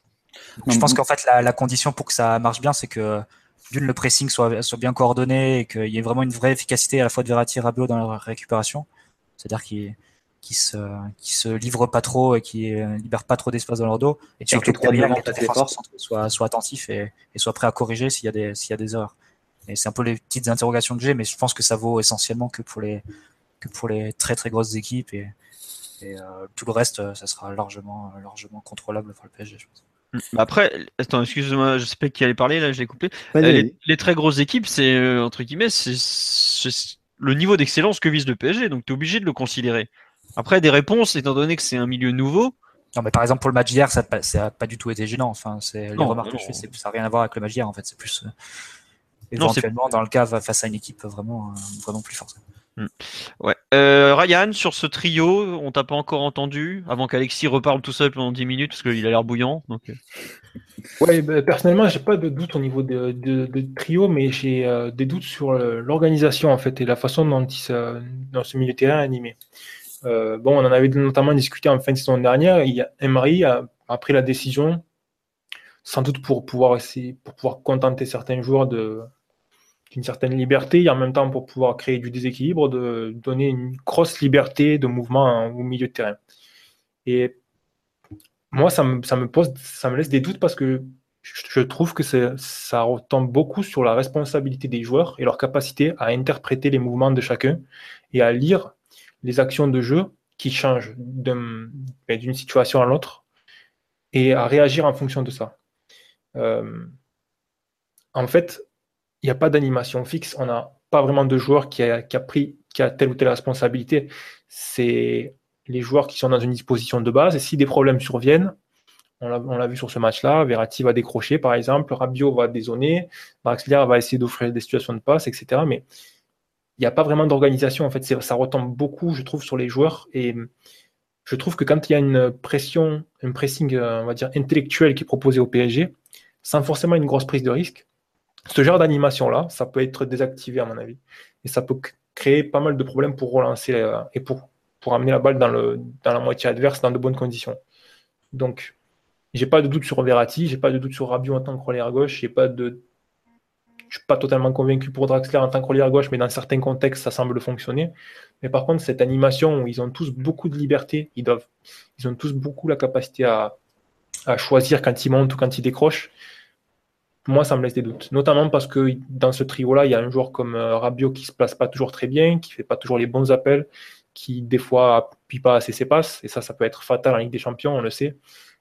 Je pense qu'en fait, la, la condition pour que ça marche bien, c'est que d'une le pressing soit, soit bien coordonné et qu'il y ait vraiment une vraie efficacité à la fois de Verratti et Rabiot dans la récupération. C'est-à-dire qu'ils qui se, qui se livrent pas trop et qui libèrent pas trop d'espace dans leur dos. Et surtout que derrière, les défenseurs soient, soient attentifs et, et soient prêts à corriger s'il y a des, s'il y a des erreurs. Et c'est un peu les petites interrogations que j'ai, mais je pense que ça vaut essentiellement que pour les, que pour les très très grosses équipes et, et euh, tout le reste, ça sera largement, largement contrôlable pour le PSG, je pense. Bah, après, attends, excuse-moi, je sais pas qui allait parler, là, je l'ai coupé. Euh, les, très grosses équipes, c'est, euh, entre guillemets, c'est le niveau d'excellence que vise le PSG, donc tu es obligé de le considérer. Après, des réponses, étant donné que c'est un milieu nouveau. Non, mais par exemple, pour le match d'hier, ça n'a pas du tout été gênant. Enfin, c'est, les remarques que je fais, ça n'a rien à voir avec le match d'hier, en fait. C'est plus, euh, éventuellement, dans le cas face à une équipe vraiment, vraiment plus forte. Hmm. Ouais. Euh, Ryan, sur ce trio, on t'a pas encore entendu avant qu'Alexis reparle tout seul pendant 10 minutes parce qu'il a l'air bouillant. Donc... Euh. Ouais, bah, personnellement, j'ai pas de doute au niveau de, de, trio, mais j'ai euh, des doutes sur l'organisation en fait et la façon dont dans ce milieu de terrain animé. Bon, on en avait notamment discuté en fin de saison dernière. Il a pris la décision, sans doute pour pouvoir pour pouvoir contenter certains joueurs de une certaine liberté et en même temps pour pouvoir créer du déséquilibre, de donner une grosse liberté de mouvement au milieu de terrain. Et moi, ça me, ça me pose, ça me laisse des doutes parce que je trouve que ça retombe beaucoup sur la responsabilité des joueurs et leur capacité à interpréter les mouvements de chacun et à lire les actions de jeu qui changent ben, d'une situation à l'autre et à réagir en fonction de ça. Euh, en fait, il n'y a pas d'animation fixe. On n'a pas vraiment de joueur qui a, pris qui a telle ou telle responsabilité. C'est les joueurs qui sont dans une disposition de base. Et si des problèmes surviennent, on l'a vu sur ce match-là, Verratti va décrocher par exemple, Rabiot va dézoner, Draxler va essayer d'offrir des situations de passe, etc. il n'y a pas vraiment d'organisation. En fait, ça retombe beaucoup, je trouve, sur les joueurs. Et je trouve que quand il y a une pression, un pressing, euh, on va dire, intellectuel qui est proposé au PSG, sans forcément une grosse prise de risque, ce genre d'animation-là, ça peut être désactivé à mon avis. Et ça peut créer pas mal de problèmes pour relancer euh, et pour, pour amener la balle dans, le, dans la moitié adverse dans de bonnes conditions. Donc, j'ai pas de doute sur Verratti, j'ai pas de doute sur Rabiot en tant que relais à gauche, j'ai pas de suis pas totalement convaincu pour Draxler en tant que gauche, mais dans certains contextes, ça semble fonctionner. Mais par contre, cette animation où ils ont tous beaucoup de liberté, ils ont tous beaucoup la capacité à, choisir quand ils montent ou quand ils décrochent moi, ça me laisse des doutes. Notamment parce que dans ce trio-là, il y a un joueur comme euh, Rabiot qui se place pas toujours très bien, qui fait pas toujours les bons appels, qui des fois appuie pas assez ses passes. Et ça, ça peut être fatal en Ligue des Champions, on le sait.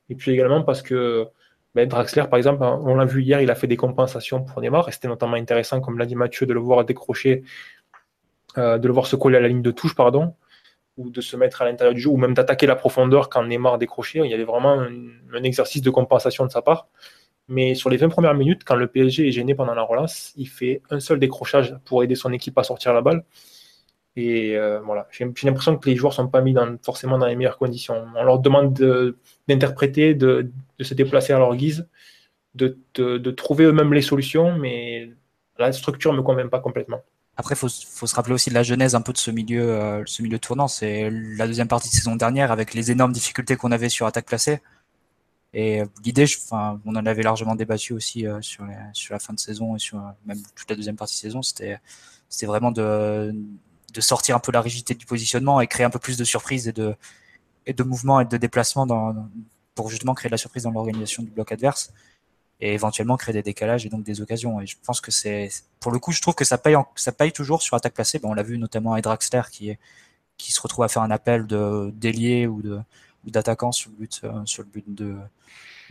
Et puis également parce que ben, Draxler, par exemple, on l'a vu hier, il a fait des compensations pour Neymar. Et c'était notamment intéressant, comme l'a dit Mathieu, de le voir décrocher, euh, de le voir se coller à la ligne de touche, pardon, ou de se mettre à l'intérieur du jeu, ou même d'attaquer la profondeur quand Neymar décrochait. Il y avait vraiment un exercice de compensation de sa part. Mais sur les 20 premières minutes, quand le PSG est gêné pendant la relance, il fait un seul décrochage pour aider son équipe à sortir la balle. Et euh, voilà, j'ai l'impression que les joueurs ne sont pas mis forcément dans les meilleures conditions. On leur demande d'interpréter, de, de, se déplacer à leur guise, de, de trouver eux-mêmes les solutions, mais la structure ne me convainc pas complètement. Après, il faut, faut, se rappeler aussi de la genèse un peu de ce milieu, euh, ce milieu tournant. C'est la deuxième partie de saison dernière avec les énormes difficultés qu'on avait sur attaque placée. Et euh, l'idée, enfin, on en avait largement débattu aussi euh, sur, sur la fin de saison et sur euh, même toute la deuxième partie de saison. C'était vraiment de, de sortir un peu la rigidité du positionnement et créer un peu plus de surprises et de, et de mouvements et de déplacements pour justement créer de la surprise dans l'organisation du bloc adverse et éventuellement créer des décalages et donc des occasions. Et je pense que c'est, pour le coup, je trouve que ça paye, ça paye toujours sur attaque placée. Bon, on l'a vu notamment à Draxler qui, qui se retrouve à faire un appel de d'ailier ou de, d'attaquant sur le but, sur le but de,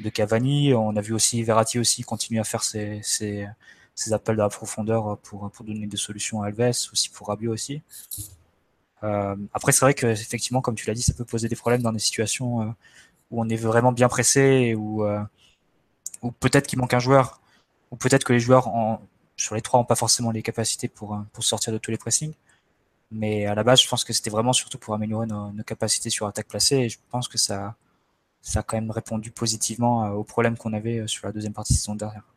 de Cavani. On a vu aussi Verratti aussi continuer à faire ses, ses appels de la profondeur pour, pour donner des solutions à Alves, aussi pour Rabiot aussi. Euh, après, c'est vrai que effectivement, comme tu l'as dit, ça peut poser des problèmes dans des situations euh, où on est vraiment bien pressé euh, ou peut-être qu'il manque un joueur, ou peut-être que les joueurs sur les trois n'ont pas forcément les capacités pour, pour sortir de tous les pressings. Mais à la base, je pense que c'était vraiment surtout pour améliorer nos, nos, capacités sur attaque placée. Et je pense que ça, ça a quand même répondu positivement aux problèmes qu'on avait sur la deuxième partie de saison dernière.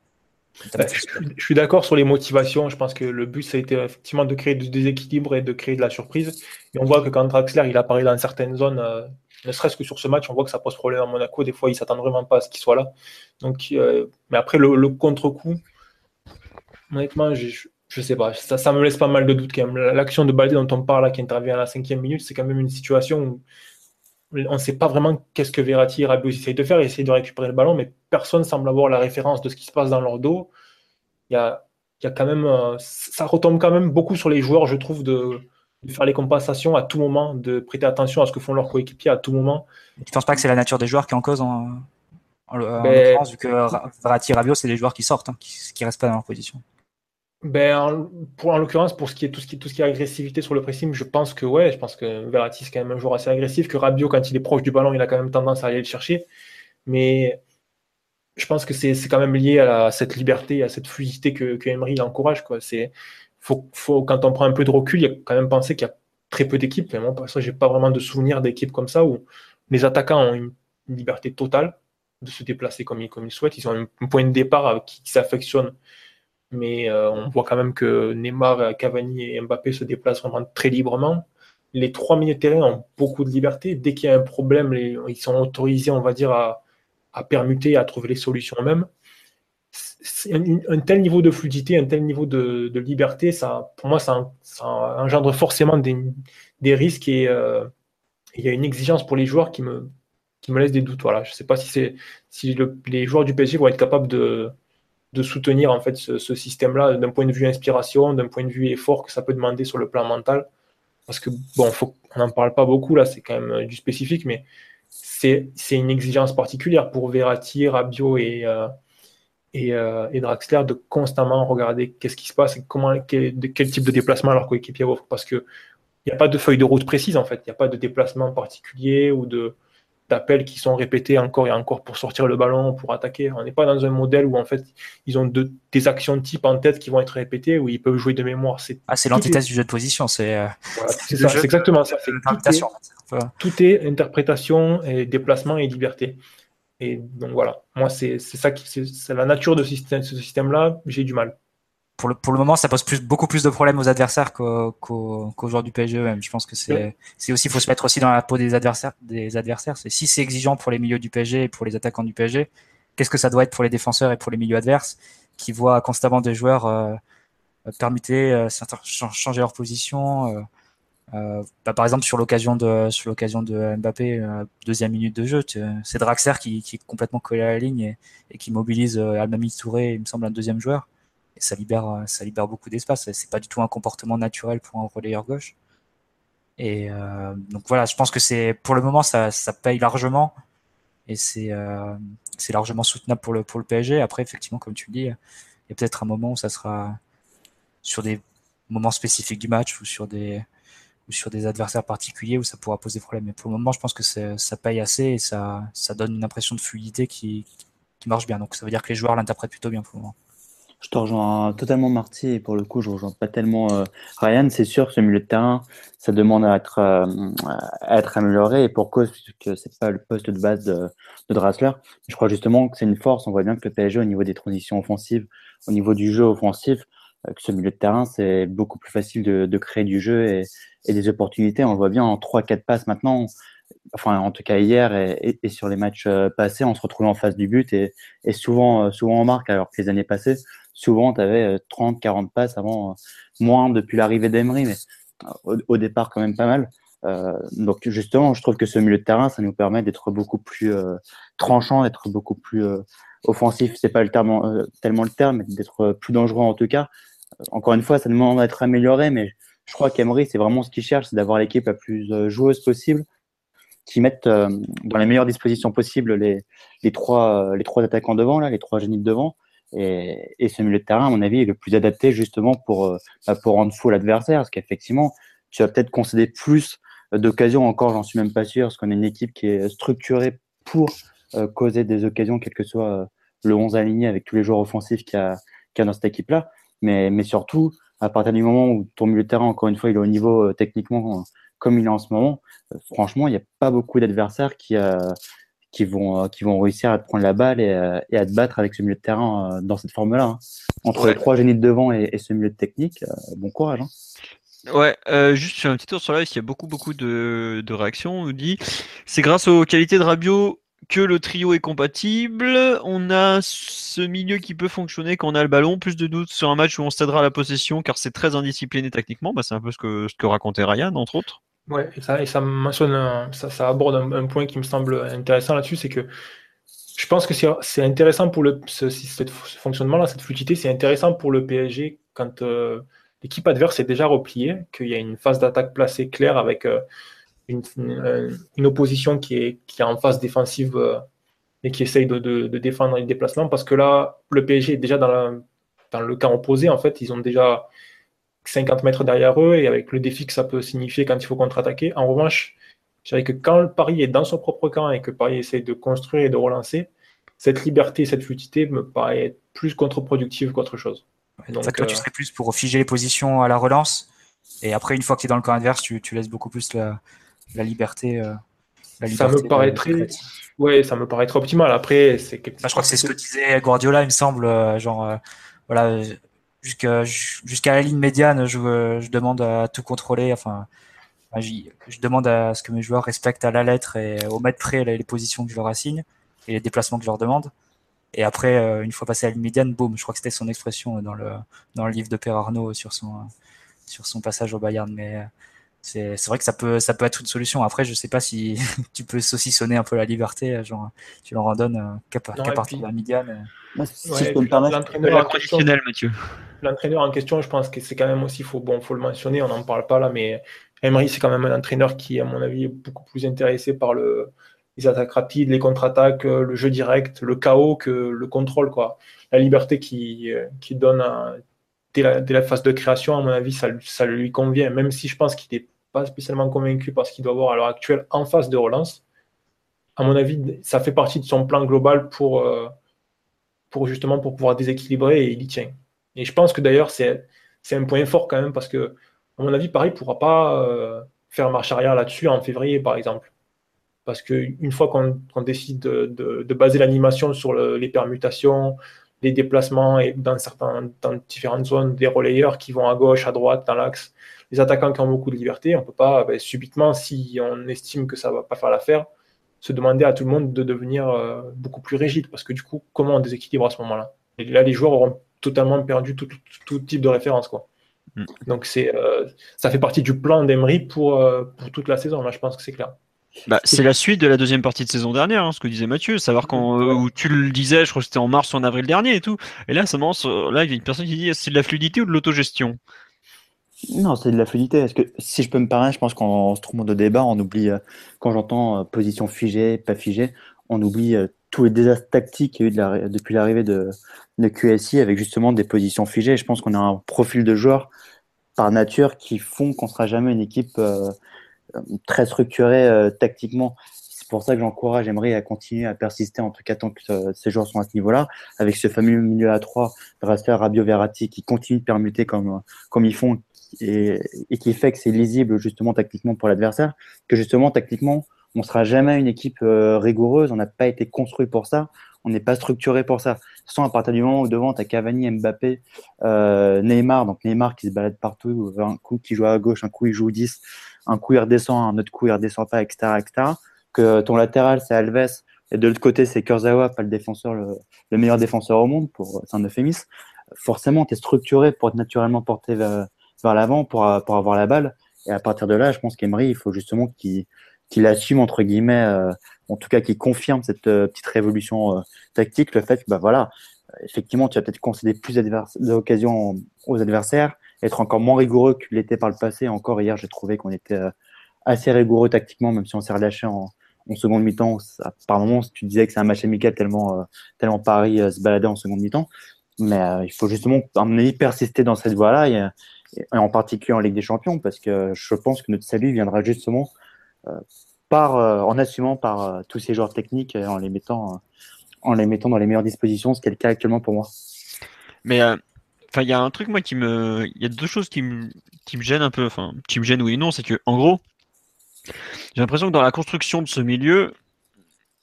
Bah, je, suis d'accord sur les motivations. Je pense que le but, ça a été effectivement de créer du déséquilibre et de créer de la surprise. Et on voit que quand Draxler il apparaît dans certaines zones, euh, ne serait-ce que sur ce match, on voit que ça pose problème à Monaco. Des fois, ils s'attendent vraiment pas à ce qu'il soit là. Donc, euh, mais après, le, contre-coup, honnêtement, je, je sais pas. Ça, ça me laisse pas mal de doutes quand même. L'action de Baldé dont on parle là, qui intervient à la cinquième minute, c'est quand même une situation où on ne sait pas vraiment qu'est-ce que Verratti et Rabiot essayent de faire, ils essayent de récupérer le ballon, mais personne semble avoir la référence de ce qui se passe dans leur dos. Il y a, il y a quand même, euh, ça retombe quand même beaucoup sur les joueurs, je trouve, de, faire les compensations à tout moment, de prêter attention à ce que font leurs coéquipiers à tout moment. Tu ne penses pas que c'est la nature des joueurs qui est en cause en, en, ben, vu que Verratti et Rabiot, c'est des joueurs qui sortent, hein, qui ne restent pas dans leur position? Ben, pour, en l'occurrence, pour ce qui est, tout, ce qui, est agressivité sur le pressing, je pense que ouais, je pense que Verratti c'est quand même un joueur assez agressif, que Rabiot, quand il est proche du ballon, il a quand même tendance à aller le chercher. Mais je pense que c'est quand même lié à, cette liberté, à cette fluidité que, Emery encourage. Faut, faut, quand on prend un peu de recul, il y a quand même pensé qu'il y a très peu d'équipes. Moi, pour ça, j'ai pas vraiment de souvenir d'équipes comme ça où les attaquants ont une, liberté totale de se déplacer comme ils, comme ils souhaitent. Ils ont un, point de départ qui, qui s'affectionne mais euh, on voit quand même que Neymar, Cavani et Mbappé se déplacent vraiment très librement. Les trois milieux de terrain ont beaucoup de liberté. Dès qu'il y a un problème, ils sont autorisés, on va dire, à, permuter, à trouver les solutions eux-mêmes. Un, tel niveau de fluidité, un tel niveau de, liberté, ça, pour moi, ça, engendre forcément des, risques et euh, il y a une exigence pour les joueurs qui me, qui me laisse des doutes. Voilà. Je ne sais pas si, si les joueurs du PSG vont être capables de, de soutenir en fait ce, système-là d'un point de vue inspiration, d'un point de vue effort que ça peut demander sur le plan mental. Parce que bon, on n'en parle pas beaucoup là, c'est quand même euh, du spécifique, mais c'est une exigence particulière pour Verratti, Rabiot et, euh, et, euh, et, Draxler de constamment regarder qu'est-ce qui se passe et comment, quel, type de déplacement leur coéquipier offre. Parce qu'il n'y a pas de feuille de route précise en fait, il n'y a pas de déplacement particulier ou de, d'appels qui sont répétés encore et encore pour sortir le ballon, pour attaquer. On n'est pas dans un modèle où en fait ils ont des actions de type en tête qui vont être répétées, où ils peuvent jouer de mémoire. C'est ah, c'est l'antithèse du jeu de position. C'est euh, exactement ça. Tout est, interprétation et déplacement et liberté. Et donc voilà, moi c'est ça qui c'est la nature de ce système-là. J'ai du mal pour le, pour le moment, ça pose plus, beaucoup plus de problèmes aux adversaires qu'aux joueurs du PSG même. Je pense que c'est aussi, faut se mettre aussi dans la peau des adversaires. Des adversaires. C'est si c'est exigeant pour les milieux du PSG et pour les attaquants du PSG, qu'est-ce que ça doit être pour les défenseurs et pour les milieux adverses qui voient constamment des joueurs euh, permuter, euh, changer leur position. Euh, euh, bah, par exemple, sur l'occasion de sur l'occasion de Mbappé, euh, deuxième minute de jeu, c'est Draxler qui, qui est complètement collé à la ligne et, et qui mobilise euh, Almami Touré, il me semble, un deuxième joueur ça libère, ça libère beaucoup d'espace. C'est pas du tout un comportement naturel pour un relayeur gauche. Et euh, donc voilà, je pense que c'est pour le moment ça, paye largement et c'est euh, c'est largement soutenable pour le PSG. Après effectivement, comme tu le dis, il y a peut-être un moment où ça sera sur des moments spécifiques du match ou sur des adversaires particuliers où ça pourra poser problème. Mais pour le moment, je pense que ça paye assez et ça ça donne une impression de fluidité qui qui marche bien. Donc ça veut dire que les joueurs l'interprètent plutôt bien pour le moment. Je te rejoins totalement Marty et pour le coup je rejoins pas tellement euh, Ryan. C'est sûr ce milieu de terrain ça demande à être, euh, à être amélioré et pour cause puisque c'est pas le poste de base de, de Drassler. Je crois justement que c'est une force. On voit bien que le PSG au niveau des transitions offensives, au niveau du jeu offensif, euh, que ce milieu de terrain c'est beaucoup plus facile de, de créer du jeu et, et, des opportunités. On le voit bien en 3-4 passes maintenant enfin en tout cas hier et, et, sur les matchs passés, on se retrouvait en face du but et, et souvent, souvent en marque, alors que les années passées, souvent, tu avais 30, 40 passes avant, euh, moins depuis l'arrivée d'Emery, mais euh, au, départ, quand même pas mal. Euh, donc, justement, je trouve que ce milieu de terrain, ça nous permet d'être beaucoup plus tranchant, d'être beaucoup plus offensif. C'est pas tellement le terme, mais d'être plus dangereux en tout cas. Encore une fois, ça demande d'être amélioré, mais je crois qu'Emery, c'est vraiment ce qu'il cherche, c'est d'avoir l'équipe la plus joueuse possible, qui mettent dans les meilleures dispositions possibles les, trois, attaquants devant, là, les trois génies de devant. Et, ce milieu de terrain, à mon avis, est le plus adapté justement pour, bah, pour rendre fou l'adversaire. Parce qu'effectivement, tu vas peut-être concéder plus d'occasions encore, j'en suis même pas sûr, parce qu'on a une équipe qui est structurée pour causer des occasions, quel que soit le 11 aligné avec tous les joueurs offensifs qu'il y, a, dans cette équipe-là. Mais, surtout, à partir du moment où ton milieu de terrain, encore une fois, il est au niveau euh, techniquement euh, comme il est en ce moment, euh, franchement, il n'y a pas beaucoup d'adversaires qui, qui, vont, qui vont réussir à te prendre la balle et, et, à te battre avec ce milieu de terrain dans cette forme-là. Hein. Entre les trois génies de devant et, ce milieu de technique, bon courage. Hein. Ouais, juste sur un petit tour sur live, il y a beaucoup beaucoup de, de réactions. On nous dit c'est grâce aux qualités de Rabiot que le trio est compatible. On a ce milieu qui peut fonctionner quand on a le ballon. Plus de doutes sur un match où on cédera la possession car c'est très indiscipliné techniquement. Bah, c'est un peu ce que, ce que racontait Ryan, entre autres. Ouais, et ça, et ça mentionne, ça, ça aborde un, point qui me semble intéressant là-dessus, c'est que je pense que c'est intéressant pour le, ce, fonctionnement-là, cette fluidité, c'est intéressant pour le PSG quand euh, l'équipe adverse est déjà repliée, qu'il y a une phase d'attaque placée claire avec euh, une, une, opposition qui est, qui est en phase défensive euh, et qui essaye de, de, défendre les déplacements parce que là, le PSG est déjà dans, dans le camp opposé. En fait, ils ont déjà 50 mètres derrière eux et avec le défi que ça peut signifier quand il faut contre-attaquer. En revanche, je dirais que quand Paris est dans son propre camp et que Paris essaye de construire et de relancer, cette liberté, cette fluidité me paraît être plus contre-productive qu'autre chose. Donc, toi, tu euh, serais plus pour figer les positions à la relance et après, une fois que tu es dans le camp adverse, tu, tu laisses beaucoup plus la, la liberté. Euh, la ça me paraît très, ouais, ça me paraît très optimal. Après, c'est bah, je crois que c'est ce que disait Guardiola, il me semble, euh, genre, euh, voilà, jusqu'à la ligne médiane, je, demande à tout contrôler. Enfin, je demande à ce que mes joueurs respectent à la lettre et au mètre près les positions que je leur assigne et les déplacements que je leur demande. Et après, une fois passé à la ligne médiane, boum, je crois que c'était son expression dans le, dans le livre de Père Arnaud sur son, sur son passage au Bayern. Mais c'est vrai que ça peut, ça peut être une solution. Après, je sais pas si [laughs] tu peux saucissonner un peu la liberté, genre tu leur en donnes euh, qu'à partir de la médiane. L'entraîneur en question, je pense que c'est quand même aussi, faut, bon, faut le mentionner, on n'en parle pas là, mais Emery, c'est quand même un entraîneur qui, à mon avis, est beaucoup plus intéressé par le, les attaques rapides, les contre-attaques, euh, le jeu direct, le chaos que le contrôle. Quoi. La liberté qui, euh, qui donne dès, la, phase de création, à mon avis, ça, ça lui convient, même si je pense qu'il est pas spécialement convaincu parce qu'il doit avoir à l'heure actuelle en phase de relance. À mon avis, ça fait partie de son plan global pour, euh, pour justement pour pouvoir déséquilibrer et il y tient. Et je pense que d'ailleurs, c'est, un point fort quand même parce que, à mon avis, Paris ne pourra pas euh, faire marche arrière là-dessus en février, par exemple. Parce qu'une fois qu'on, décide de, de, baser l'animation sur les permutations, les déplacements et dans, dans différentes zones, des relayeurs qui vont à gauche, à droite, dans l'axe, les attaquants qui ont beaucoup de liberté, on ne peut pas ben, subitement, si on estime que ça ne va pas faire l'affaire, se demander à tout le monde de devenir euh, beaucoup plus rigide. Parce que du coup, comment on déséquilibre à ce moment-là? Et là, les joueurs auront totalement perdu tout, type de référence. Quoi. Mm. Donc c'est, euh, ça fait partie du plan d'Emery pour, euh, pour toute la saison. Là, je pense que c'est clair. Bah, c'est la suite de la deuxième partie de saison dernière, hein, ce que disait Mathieu, savoir quand où tu le disais, je crois que c'était en mars ou en avril dernier et tout. Et là, ça commence, là, il y a une personne qui dit c'est de la fluidité ou de l'autogestion? Non, c'est de la fluidité. Est-ce que, si je peux me permettre, je pense qu'en se trouvant de débat, on oublie, euh, quand j'entends euh, position figée, pas figée, on oublie euh, tous les désastres tactiques qu'il y a eu depuis l'arrivée de, de QSI avec justement des positions figées. Je pense qu'on a un profil de joueurs par nature qui font qu'on sera jamais une équipe très structurée tactiquement. C'est pour ça que j'encourage, j'aimerais à continuer à persister, en tout cas tant que ces joueurs sont à ce niveau-là, avec ce fameux milieu à 3, Raster, Rabio, Verratti, qui continuent de permuter comme, comme ils font, et, qui fait que c'est lisible justement tactiquement pour l'adversaire, que justement tactiquement, on sera jamais une équipe euh, rigoureuse, on n'a pas été construit pour ça, on n'est pas structuré pour ça. Sans à partir du moment où devant, tu as Cavani, Mbappé, euh, Neymar, donc Neymar qui se balade partout, un coup qui joue à gauche, un coup il joue 10, un coup il redescend, un autre coup il redescend pas, etc. etc. que ton latéral c'est Alves, et de l'autre côté c'est Kurzawa, pas le défenseur, le, le meilleur défenseur au monde, pour c'est un euphémisme. Forcément, tu es structuré pour être naturellement porté vers, vers l'avant pour, pour avoir la balle. Et à partir de là, je pense qu'Emery, il faut justement qu'il assume, entre guillemets, euh, en tout cas qu'il confirme cette euh, petite révolution euh, tactique, le fait que, bah voilà, effectivement, tu vas peut-être concéder plus d'occasions aux adversaires, être encore moins rigoureux qu'il l'était par le passé. Encore hier, j'ai trouvé qu'on était assez rigoureux tactiquement, même si on s'est relâché en, en seconde mi-temps. Par moments, tu disais que c'est un match amical tellement, tellement Paris se baladait en seconde mi-temps. Mais il faut justement, à mon avis, persister dans cette voie-là, en particulier en Ligue des Champions, parce que je pense que notre salut viendra justement par, en assumant par tous ces joueurs techniques et en les mettant en les mettant dans les meilleures dispositions, ce qui est le cas actuellement pour moi. Mais euh, enfin, il y a un truc moi qui me, il y a deux choses qui me, qui me gênent un peu, enfin, qui me gênent oui et non, c'est que en gros, j'ai l'impression que dans la construction de ce milieu,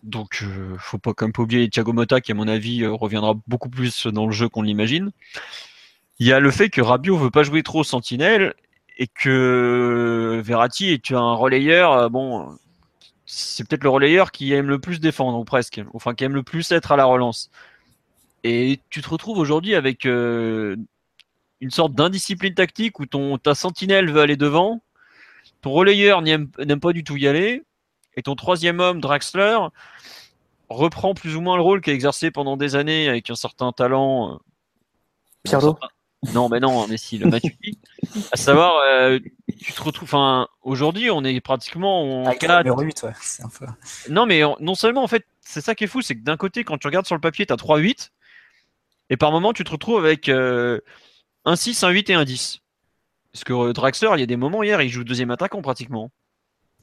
donc euh, faut pas comme pas oublier Thiago Motta qui à mon avis euh, reviendra beaucoup plus dans le jeu qu'on l'imagine. Il y a le fait que Rabiot veut pas jouer trop sentinelle et que Verratti est un relayeur, bon, c'est peut-être le relayeur qui aime le plus défendre, ou presque, enfin qui aime le plus être à la relance. Et tu te retrouves aujourd'hui avec euh, une sorte d'indiscipline tactique où ton, ta sentinelle veut aller devant, ton relayeur n'aime pas du tout y aller, et ton troisième homme, Draxler, reprend plus ou moins le rôle qu'a exercé pendant des années avec un certain talent. Euh, Pierrot non, mais non, mais si, le Matuidi. à savoir, euh, tu te retrouves. Enfin, aujourd'hui, on est pratiquement en 4. 8, ouais. Un peu... Non, mais non seulement, en fait, c'est ça qui est fou, c'est que d'un côté, quand tu regardes sur le papier, tu as 3-8. Et par moment, tu te retrouves avec euh, un 6, un 8 et un 10. Parce que euh, Draxler, il y a des moments hier, il joue deuxième attaquant pratiquement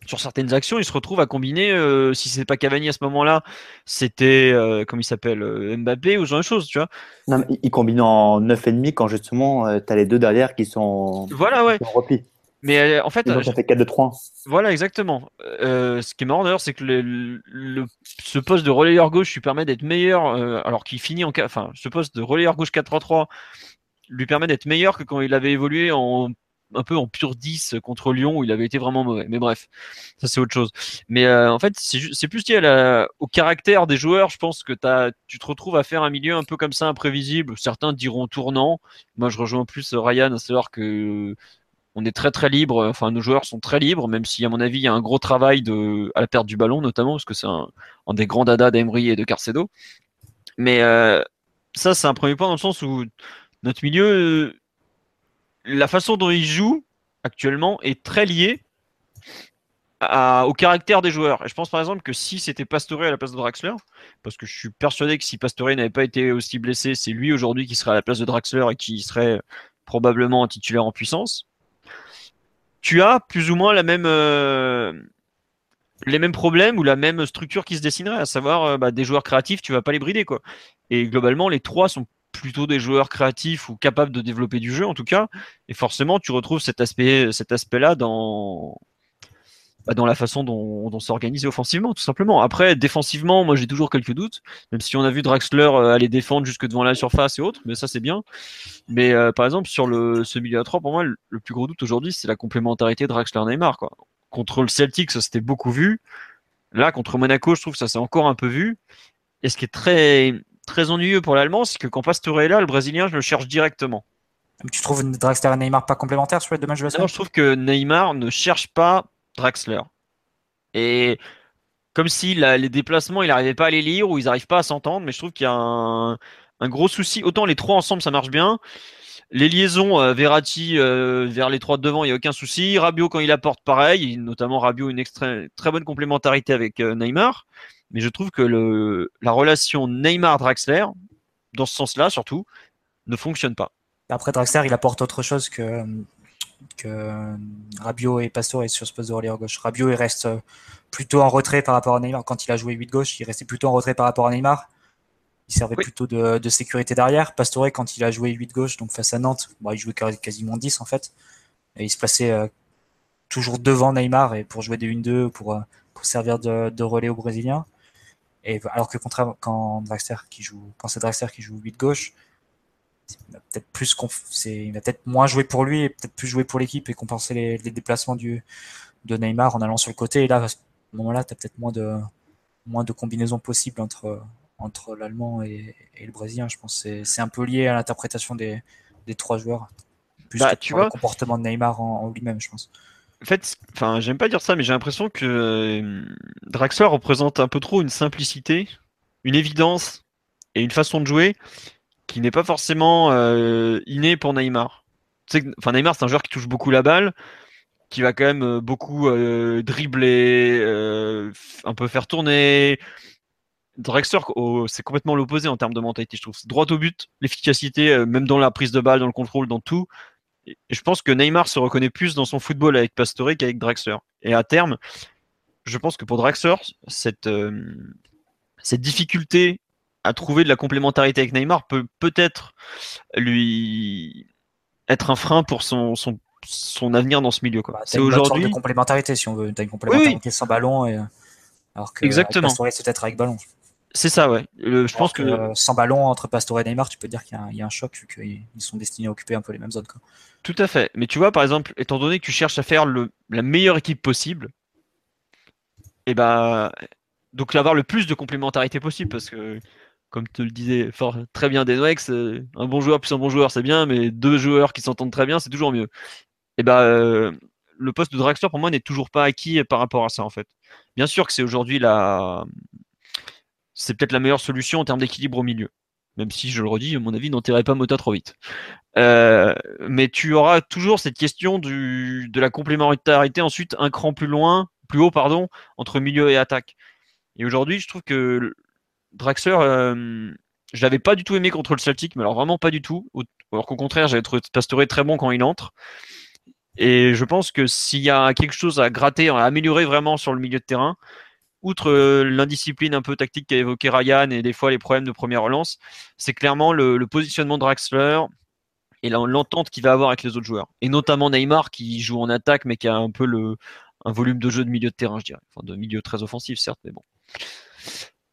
sur certaines actions, il se retrouve à combiner. Euh, si c'est pas Cavani à ce moment-là, c'était euh, comment il s'appelle euh, Mbappé ou ce genre de choses, tu vois. Non, il combine en 9,5 quand justement tu as les deux derrière qui sont, voilà, ouais. repli. Mais en fait, donc ça fait 4 de 3. Voilà, exactement. ce qui est marrant d'ailleurs, c'est que le, ce poste de relayeur gauche lui permet d'être meilleur, alors qu'il finit en. Enfin, ce poste de relayeur gauche 4-3-3 lui permet d'être meilleur que quand il avait évolué en un peu en pur 10 contre Lyon où il avait été vraiment mauvais. Mais bref, ça c'est autre chose. Mais euh, en fait, c'est plus lié au caractère des joueurs. Je pense que tu te retrouves à faire un milieu un peu comme ça, imprévisible. Certains diront tournant. Moi, je rejoins plus Ryan à savoir que on est très très libre. Enfin, nos joueurs sont très libres, même si à mon avis il y a un gros travail de, à la perte du ballon notamment, parce que c'est un, des grands dadas d'Emery et de Carcedo. Mais euh, ça, c'est un premier point dans le sens où notre milieu la façon dont il joue actuellement est très liée au caractère des joueurs. Je pense par exemple que si c'était Pastore à la place de Draxler, parce que je suis persuadé que si Pastore n'avait pas été aussi blessé, c'est lui aujourd'hui qui serait à la place de Draxler et qui serait probablement titulaire en puissance. Tu as plus ou moins euh, les mêmes problèmes ou la même structure qui se dessinerait, à savoir euh, bah, des joueurs créatifs, tu vas pas les brider quoi. Et globalement, les trois sont plutôt des joueurs créatifs ou capables de développer du jeu en tout cas. Et forcément, tu retrouves cet aspect, cet aspect-là dans bah, dans la façon dont, on s'organise offensivement, tout simplement. Après, défensivement, moi j'ai toujours quelques doutes, même si on a vu Draxler euh, aller défendre jusque devant la surface et autres, mais ça c'est bien. Mais euh, par exemple, sur le, ce milieu à 3, pour moi, le, plus gros doute aujourd'hui, c'est la complémentarité Draxler-Neymar. Contre le Celtic, ça s'était beaucoup vu. Là, contre Monaco, je trouve que ça s'est encore un peu vu. Et ce qui est très, très ennuyeux pour l'Allemand, c'est que quand Pastore est là, le Brésilien, je le cherche directement. Tu trouves Draxler et Neymar pas complémentaires sur les deux matchs de la semaine Je trouve que Neymar ne cherche pas Draxler. Et comme si les déplacements, il n'arrivait pas à les lire ou ils n'arrivent pas à s'entendre, mais je trouve qu'il y a un, gros souci. Autant les trois ensemble, ça marche bien. Les liaisons euh, Verratti euh, vers les trois de devant, il n'y a aucun souci. Rabiot, quand il apporte, pareil. Notamment Rabiot, une très bonne complémentarité avec euh, Neymar mais je trouve que le, la relation Neymar-Draxler, dans ce sens-là surtout, ne fonctionne pas. Après, Draxler, il apporte autre chose que, que Rabiot et Pastore sur ce poste de relayeur gauche. Rabiot, il reste plutôt en retrait par rapport à Neymar. Quand il a joué 8 gauche, il restait plutôt en retrait par rapport à Neymar. Il servait plutôt de, de, sécurité derrière. Pastore, quand il a joué 8 gauche, donc face à Nantes, il jouait quasiment 10 en fait. Et il se plaçait euh, toujours devant Neymar et pour jouer des 1-2, pour, euh, pour servir de, de relais aux Brésiliens. Et alors que contrairement quand Draxler qui joue, quand c'est Draxler qui joue 8 gauche, il va peut-être plus il va peut-être moins jouer pour lui et peut-être plus jouer pour l'équipe et compenser les, déplacements du de Neymar en allant sur le côté. Et là, à ce moment-là, tu as peut-être moins de moins de combinaisons possibles entre entre l'allemand et, le brésilien. Je pense c'est un peu lié à l'interprétation des, des trois joueurs, plus bah, que tu vois, le comportement de Neymar en lui-même, je pense en fait, enfin, j'aime pas dire ça, mais j'ai l'impression que euh, Draxler représente un peu trop une simplicité, une évidence et une façon de jouer qui n'est pas forcément euh, innée pour Neymar. Enfin, Neymar, c'est un joueur qui touche beaucoup la balle. qui va quand même beaucoup dribbler, un peu faire tourner. Drexler, c'est complètement l'opposé en termes de mentalité, je trouve. Droit au but, l'efficacité, même dans la prise de balle, dans le contrôle, dans tout. Je pense que Neymar se reconnaît plus dans son football avec Pastore qu'avec Drexler. Et à terme, je pense que pour Drexler, cette, cette difficulté à trouver de la complémentarité avec Neymar peut peut-être lui être un frein pour son, son, son avenir dans ce milieu. Quoi. Bah, c'est aujourd'hui. une complémentarité si on veut. Tu as une complémentarité sans ballon. Et... Alors que Exactement. c'est peut-être avec ballon. C'est ça, ouais. je pense que, euh, sans ballon entre Pastore et Neymar, tu peux dire qu'il y, a un choc vu qu'ils sont destinés à occuper un peu les mêmes zones. Quoi. Tout à fait. Mais tu vois, par exemple, étant donné que tu cherches à faire le, la meilleure équipe possible, et eh ben, donc avoir le plus de complémentarité possible parce que comme te le disais fort, très bien Denoex, euh, un bon joueur plus un bon joueur, c'est bien, mais deux joueurs qui s'entendent très bien, c'est toujours mieux. Et ben, euh, le poste de Dragster pour moi n'est toujours pas acquis par rapport à ça en fait. Bien sûr que c'est aujourd'hui la, c'est peut-être la meilleure solution en termes d'équilibre au milieu. Même si je le redis, à mon avis, n'enterrez pas Mota trop vite. Euh, mais tu auras toujours cette question de la complémentarité ensuite un cran plus loin, plus haut pardon, entre milieu et attaque. Et aujourd'hui, je trouve que Draxler, euh, je l'avais pas du tout aimé contre le Celtic, mais alors vraiment pas du tout. Alors qu'au contraire, j'avais trouvé Pastore très bon quand il entre. Et je pense que s'il y a quelque chose à gratter, à améliorer vraiment sur le milieu de terrain, outre euh, l'indiscipline un peu tactique qu'a évoqué Ryan et des fois les problèmes de première relance, c'est clairement le, positionnement de Draxler et l'entente qu'il va avoir avec les autres joueurs. Et notamment Neymar qui joue en attaque mais qui a un peu un volume de jeu de milieu de terrain, je dirais. Enfin, de milieu très offensif, certes, mais bon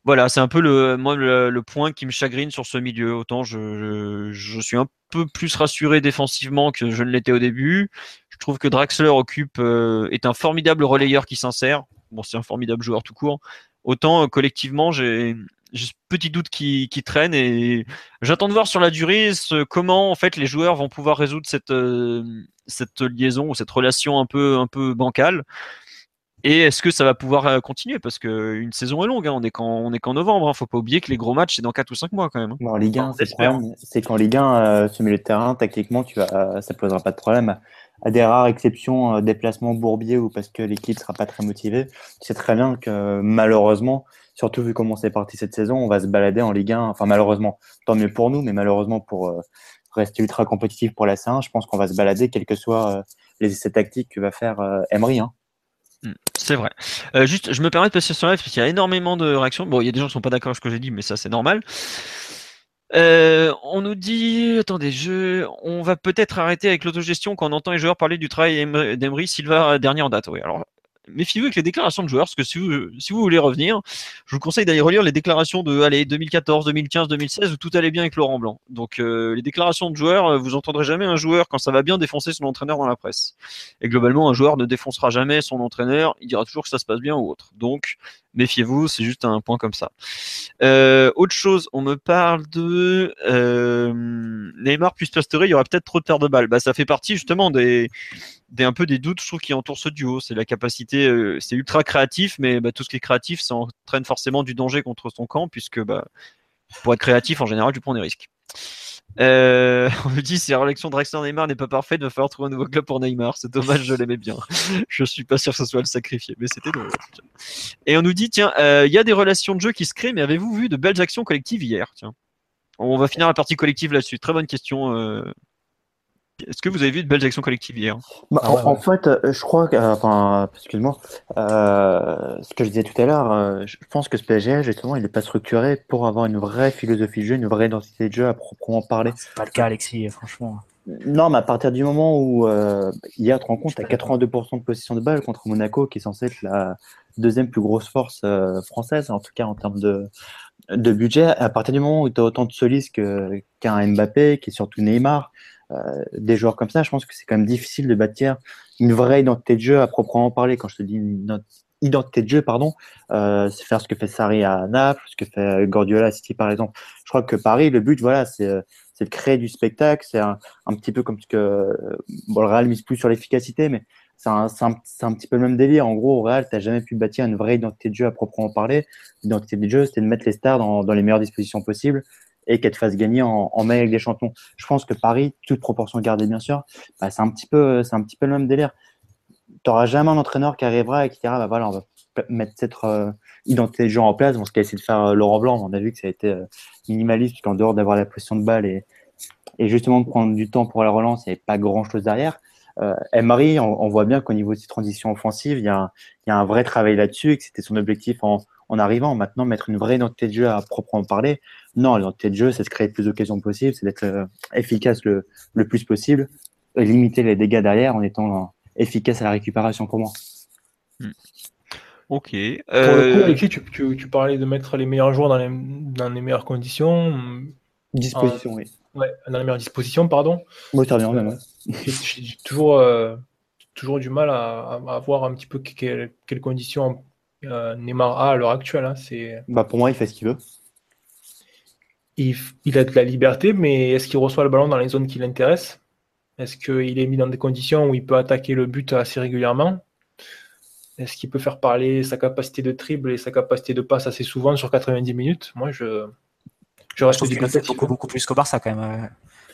voilà, c'est un peu le, point qui me chagrine sur ce milieu. Autant je, suis un peu plus rassuré défensivement que je ne l'étais au début. Je trouve que Draxler euh, est un formidable relayeur qui s'insère. Bon, c'est un formidable joueur tout court. Autant euh, collectivement, j'ai ce petit doute qui, traîne et j'attends de voir sur la durée comment en fait les joueurs vont pouvoir résoudre cette, euh, cette liaison ou cette relation un peu, un peu bancale. Et est-ce que ça va pouvoir euh, continuer? Parce qu'une saison est longue, hein. on est qu'en novembre. Il hein. ne faut pas oublier que les gros matchs, c'est dans 4 ou 5 mois quand même. Hein. en Ligue 1, c'est qu'en Ligue 1, euh, ce milieu de terrain, tactiquement, tu vas, ça ne posera pas de problème. À des rares exceptions, euh, déplacement bourbier ou parce que l'équipe sera pas très motivée, c'est très bien que malheureusement, surtout vu comment c'est parti cette saison, on va se balader en Ligue 1. Enfin, malheureusement, tant mieux pour nous, mais malheureusement pour rester ultra compétitif pour la C1, je pense qu'on va se balader, quels que soient les essais tactiques que va faire Emery. Hein. Hmm, c'est vrai. Euh, juste, je me permets de passer sur live parce qu'il y a énormément de réactions. Bon, il y a des gens qui sont pas d'accord avec ce que j'ai dit, mais ça c'est normal. Euh, on nous dit, attendez, je, on va peut-être arrêter avec l'autogestion quand on entend les joueurs parler du travail d'Emery Silva dernier en date. Oui, alors méfiez-vous avec les déclarations de joueurs, parce que si vous, si vous voulez revenir, je vous conseille d'aller relire les déclarations de allez, 2014, 2015, 2016, où tout allait bien avec Laurent Blanc. Donc euh, les déclarations de joueurs, euh, vous entendrez jamais un joueur, quand ça va bien, défoncer son entraîneur dans la presse. Et globalement, un joueur ne défoncera jamais son entraîneur, il dira toujours que ça se passe bien ou autre. Donc méfiez-vous, c'est juste un point comme ça. Euh, autre chose, on me parle de euh, Neymar plus Pastore, il y aura peut-être trop de paires de balles. Bah, ça fait partie justement des, des un peu des doutes, je trouve, qui entourent ce duo. C'est la capacité, euh, c'est ultra créatif, mais bah, tout ce qui est créatif, ça entraîne forcément du danger contre son camp, puisque bah, pour être créatif, en général, tu prends des risques. Euh, [laughs] on me dit si la relation Drexler Neymar n'est pas parfaite, il va falloir trouver un nouveau club pour Neymar. C'est dommage, je l'aimais bien. [laughs] je suis pas sûr que ce soit le sacrifier, mais c'était drôle. Et on nous dit tiens, euh, il y a des relations de jeu qui se créent, mais avez-vous vu de belles actions collectives hier? Tiens, on va finir la partie collective là-dessus. Très bonne question. Euh, est-ce que vous avez vu de belles actions collectives hier bah, ah en, fait, euh, je crois que, euh, enfin, excuse-moi, euh, ce que je disais tout à l'heure, je pense que ce PSG, justement, il n'est pas structuré pour avoir une vraie philosophie de jeu, une vraie identité de jeu à proprement parler. C'est pas le cas, Alexis, franchement. Non, mais à partir du moment où hier, tu te rends compte, à 82% de possession de balle contre Monaco, qui est censé être la deuxième plus grosse force française, en tout cas en termes de, de budget, à partir du moment où tu as autant de solis qu'un Mbappé, qui est surtout Neymar, euh, des joueurs comme ça, je pense que c'est quand même difficile de bâtir une vraie identité de jeu à proprement parler. Quand je te dis une identité de jeu, pardon, euh, c'est faire ce que fait Sarri à Naples, ce que fait Guardiola à City par exemple. Je crois que Paris, le but, voilà, c'est euh, de créer du spectacle. C'est un, petit peu comme ce que bon, le Real mise plus sur l'efficacité, mais c'est un, petit peu le même délire. En gros, au Real, tu n'as jamais pu bâtir une vraie identité de jeu à proprement parler. L'identité de jeu, c'était de mettre les stars dans les meilleures dispositions possibles et qu'elle te fasse gagner en, en avec des champions. Je pense que Paris, toute proportion gardée bien sûr, bah, c'est un petit peu, c'est un petit peu le même délire. n'auras jamais un entraîneur qui arrivera et qui dira bah voilà, on va mettre cette euh, identité de jeu en place. Ce qu'a essayé de faire euh, Laurent Blanc, on a vu que ça a été euh, minimaliste, puisqu'en dehors d'avoir la pression de balle et, et justement de prendre du temps pour la relance, il n'y avait pas grand chose derrière. Euh, Emery, on, on voit bien qu'au niveau de ses transitions offensives, il y a un, il y a un vrai travail là-dessus et que c'était son objectif en, en arrivant. Maintenant, mettre une vraie identité de jeu à proprement parler, non, l'identité de jeu, c'est de créer le plus d'occasions possible, c'est d'être euh, efficace le, le plus possible et limiter les dégâts derrière en étant euh, efficace à la récupération pour moi. Ok. Pour le coup, Euh, Alexis, tu, tu- tu parlais de mettre les meilleurs joueurs dans les, dans les meilleures conditions, Disposition, oui. Ouais, dans les meilleures dispositions, pardon. Moi, ça revient même. ouais. J'ai toujours, euh, toujours du mal à, à voir un petit peu que- quelles, conditions euh, Neymar a à l'heure actuelle. hein. C'est, Bah, pour moi, il fait ce qu'il veut. il, il a de la liberté, mais est-ce qu'il reçoit le ballon dans les zones qui l'intéressent? Est-ce qu'il est mis dans des conditions où il peut attaquer le but assez régulièrement? Est-ce qu'il peut faire parler sa capacité de dribble et sa capacité de passe assez souvent sur 90 minutes? Moi, je, je reste trouve qu'il le fait dubitatif. beaucoup, beaucoup plus qu'au Barça quand même.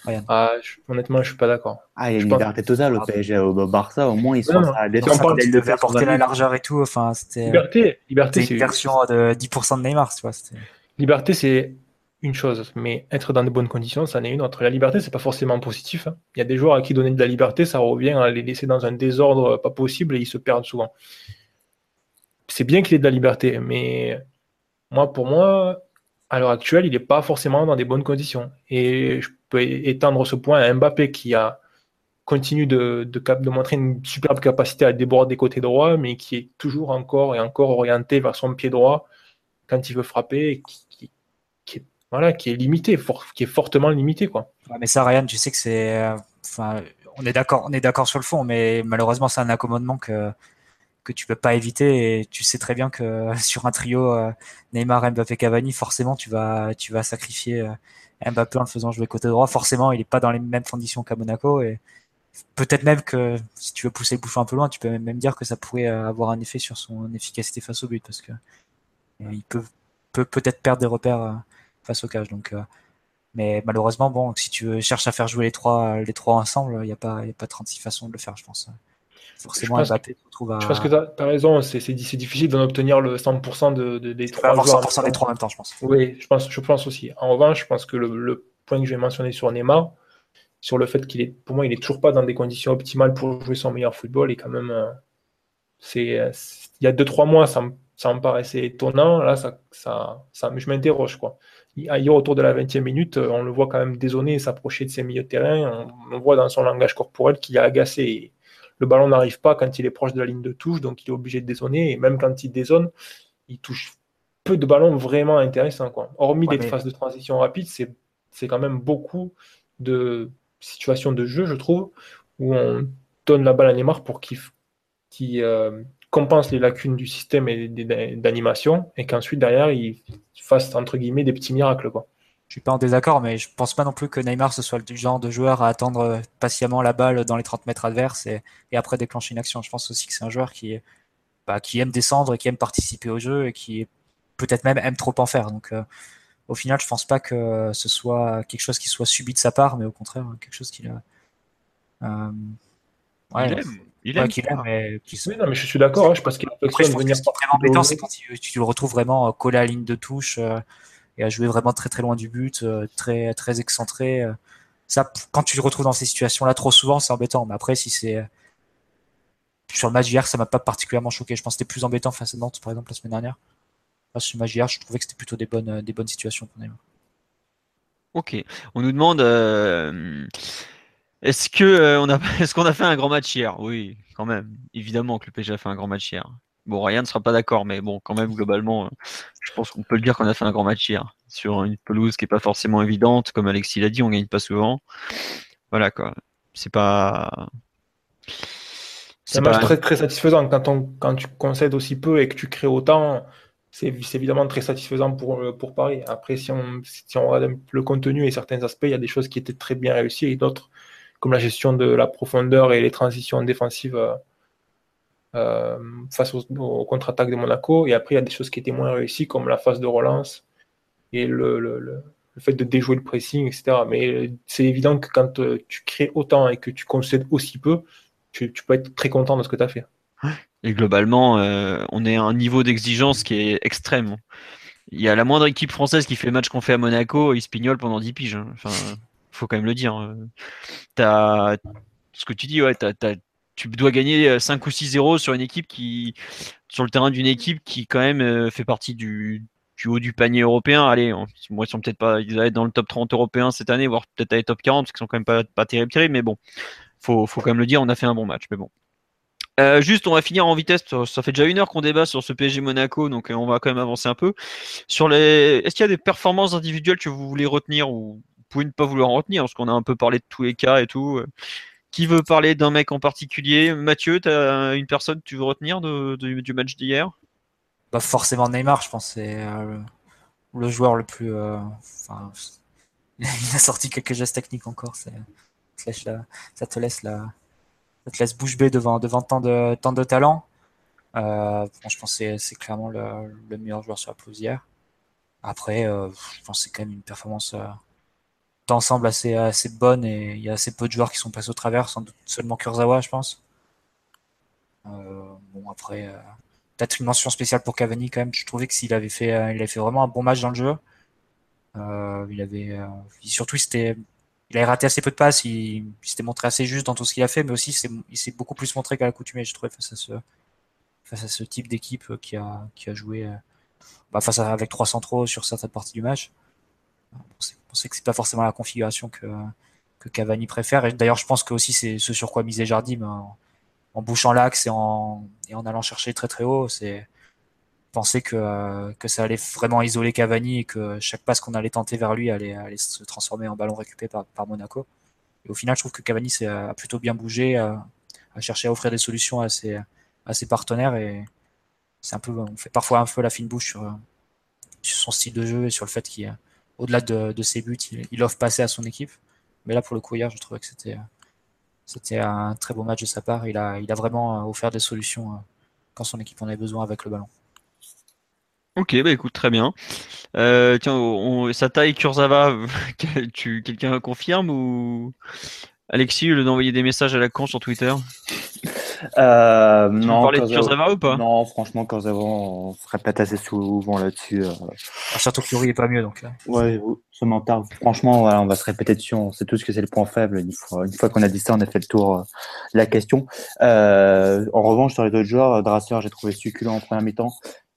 euh. Ah, je- honnêtement, je suis pas d'accord. Ah, il y a une liberté totale au Ah, PSG, au Barça, au moins, ils sont à Il devait apporter la 20 largeur et tout. Enfin, c'était Liberté, liberté, une version de 10% de Neymar, tu vois. Liberté, c'est une chose, mais être dans de bonnes conditions, c'en est une autre. La liberté, c'est pas forcément positif. hein. Il y a des joueurs à qui donner de la liberté, ça revient à les laisser dans un désordre pas possible et ils se perdent souvent. C'est bien qu'il ait de la liberté, mais moi, pour moi, à l'heure actuelle, il n'est pas forcément dans des bonnes conditions. Et je peux étendre ce point à Mbappé qui a continue de, cap- de montrer une superbe capacité à déborder côté droit, mais qui est toujours encore et encore orienté vers son pied droit quand il veut frapper, et qui, qui- est, voilà, qui est limité, qui est fortement limité. Quoi. Mais ça, Ryan, tu sais que c'est. euh, on est d'accord sur le fond, mais malheureusement, c'est un accommodement que que tu peux pas éviter. Et tu sais très bien que [laughs] sur un trio euh, Neymar, Mbappé, Cavani, forcément, tu vas tu vas sacrifier euh, Mbappé en le faisant jouer côté droit. Forcément, il est pas dans les mêmes conditions qu'à Monaco et peut-être même que si tu veux pousser le bouchon un peu loin, tu peux même dire que ça pourrait euh, avoir un effet sur son efficacité face au but parce que il peut peut peut-être perdre des repères face au cage. Donc mais malheureusement, bon, si tu cherches à faire jouer les trois, les trois ensemble, il n'y a pas, y a pas 36 façons de le faire, je pense. Forcément, Je pense Mbappé se retrouve à. Je pense que tu as, raison, c'est difficile d'en obtenir le 100% de, de- des trois avoir joueurs. 100% des trois en même temps, je pense. Oui, je pense, je pense aussi. En revanche, je pense que le, le point que je vais mentionner sur Neymar, sur le fait qu'il est, pour moi, il est toujours pas dans des conditions optimales pour jouer son meilleur football, et quand même, euh, c'est, euh, il y a 2-3 mois, ça me, ça me paraissait étonnant. Là, ça, ça, ça, je m'interroge, quoi. Hier, autour de la 20e minute, euh, on le voit quand même dézonner et s'approcher de ses milieux de terrain. On, on voit dans son langage corporel qu'il est agacé. Le ballon n'arrive pas quand il est proche de la ligne de touche, donc il est obligé de dézonner. Et même quand il dézone, il touche peu de ballons vraiment intéressants. Quoi. Hormis Ouais, des mais- phases de transition rapide, c'est quand même beaucoup de situations de jeu, je trouve, où on donne la balle à Neymar pour qu'il euh, compense les lacunes du système et d'animation, et qu'ensuite, derrière, il fasse, entre guillemets, des petits miracles. Quoi. Je suis pas en désaccord, mais je pense pas non plus que Neymar ce soit le genre de joueur à attendre euh, patiemment la balle dans les 30 mètres adverses et, et après déclencher une action. Je pense aussi que c'est un joueur qui, bah, qui aime descendre et qui aime participer au jeu et qui peut-être même aime trop en faire. Donc, euh, au final, je pense pas que ce soit quelque chose qui soit subi de sa part, mais au contraire, quelque chose qu'il a. euh, ouais, il aime. Il ouais, aime. aime, mais Oui, non, mais je suis d'accord, hein, je pense qu'il Après, je affectionne pense que venir ce qui est vraiment embêtant, c'est quand tu, tu le retrouves vraiment collé à la ligne de touche euh, et à jouer vraiment très très loin du but, euh, très très excentré. euh. Ça, quand tu le retrouves dans ces situations-là trop souvent, c'est embêtant. Mais après, si c'est euh, sur le match d'hier, ça m'a pas particulièrement choqué. Je pense que c'était plus embêtant face à Nantes, par exemple, la semaine dernière. Sur le match je trouvais que c'était plutôt des bonnes, des bonnes situations pour Neymar. Ok. On nous demande euh, est-ce que euh, on a [laughs] est-ce qu'on a fait un grand match hier? Oui, quand même. Évidemment que le PSG a fait un grand match hier. Bon, Ryan ne sera pas d'accord, mais bon, quand même globalement, euh, je pense qu'on peut le dire qu'on a fait un grand match hier sur une pelouse qui est pas forcément évidente, comme Alexis l'a dit, on gagne pas souvent. Voilà quoi. C'est pas. C'est un match très, très satisfaisant. Quand, on, quand tu concèdes aussi peu et que tu crées autant, c'est évidemment très satisfaisant pour, pour Paris. Après, si on, si on regarde le contenu et certains aspects, il y a des choses qui étaient très bien réussies et d'autres, comme la gestion de la profondeur et les transitions défensives euh, face aux, contre-attaques de Monaco. Et après, il y a des choses qui étaient moins réussies, comme la phase de relance et le, le, le, fait de déjouer le pressing, etc. Mais c'est évident que quand euh, tu crées autant et que tu concèdes aussi peu, tu, peux être très content de ce que tu as fait. Et globalement, euh, on est à un niveau d'exigence qui est extrême. Il y a la moindre équipe française qui fait le match qu'on fait à Monaco, ils se pendant 10 piges. Hein. Enfin, faut quand même le dire. As, ce que tu dis, ouais, tu dois gagner 5 ou 6-0 sur une équipe qui, sur le terrain d'une équipe qui quand même euh, fait partie du, haut du panier européen. Allez, moi, ils sont peut-être pas, ils allaient être dans le top 30 européen cette année, voire peut-être à les top 40, parce qu'ils sont quand même pas, pas terribles, mais bon, faut, faut quand même le dire, on a fait un bon match, mais bon. Euh, juste, on va finir en vitesse. Ça fait déjà une heure qu'on débat sur ce PSG Monaco, donc euh, on va quand même avancer un peu. Sur les, est-ce qu'il y a des performances individuelles que vous voulez retenir ou vous pouvez ne pas vouloir en retenir parce qu'on a un peu parlé de tous les cas et tout. Euh. Qui veut parler d'un mec en particulier Mathieu, tu as une personne que tu veux retenir du match d'hier? Pas forcément Neymar, je pense c'est le, joueur le plus. [laughs] il a sorti quelques gestes techniques encore. ça te laisse la, ça te laisse bouche bée devant, devant tant, de, tant de talent. Euh, je pense que c'est clairement le, le, meilleur joueur sur la pelouse hier. Après, euh, je pense que c'est quand même une performance euh, d'ensemble assez, assez bonne et il y a assez peu de joueurs qui sont passés au travers, sans doute seulement Kurzawa, je pense. Euh, bon, après, euh, peut-être une mention spéciale pour Cavani quand même. Je trouvais que s'il avait fait, il avait fait vraiment un bon match dans le jeu. il avait, surtout, c'était il a raté assez peu de passes, il, s'était montré assez juste dans tout ce qu'il a fait, mais aussi il s'est beaucoup plus montré qu'à l'accoutumée, je trouvais, face à ce, type d'équipe qui a, joué euh, bah, face avec trois centraux sur certaines parties du match. On sait, que c'est pas forcément la configuration que, que Cavani préfère. D'ailleurs, je pense que aussi c'est ce sur quoi misait Jardim en, en bouchant l'axe et en, et en allant chercher très très haut. C'est pensais que, que ça allait vraiment isoler Cavani et que chaque passe qu'on allait tenter vers lui allait, allait, se transformer en ballon récupéré par, par, Monaco. Et au final, je trouve que Cavani a plutôt bien bougé, a, cherché à offrir des solutions à ses, à ses partenaires et c'est un peu, on fait parfois un peu la fine bouche sur, sur son style de jeu et sur le fait qu'il, au-delà de, ses buts, il, offre passer à son équipe. Mais là, pour le coup, hier, je trouvais que c'était, c'était un très beau match de sa part. Il a, vraiment offert des solutions quand son équipe en avait besoin avec le ballon. Ok, bah écoute, très bien. Euh, tiens, on, sa taille Kurzawa, [laughs] tu, quelqu'un confirme ou? Alexis, lieu d'envoyer des messages à la con sur Twitter? Euh, non, parler de Kurzawa ou pas? Non, franchement, Kurzawa, on se répète assez souvent là-dessus. Euh... Ah, surtout que Yuri est pas mieux, donc. Ouais, ce mental. Franchement, voilà, on va se répéter dessus. On sait tous que c'est le point faible. Une fois, une fois qu'on a dit ça, on a fait le tour euh, la question. Euh, en revanche, sur les autres joueurs, Drasser, j'ai trouvé succulent en première mi-temps.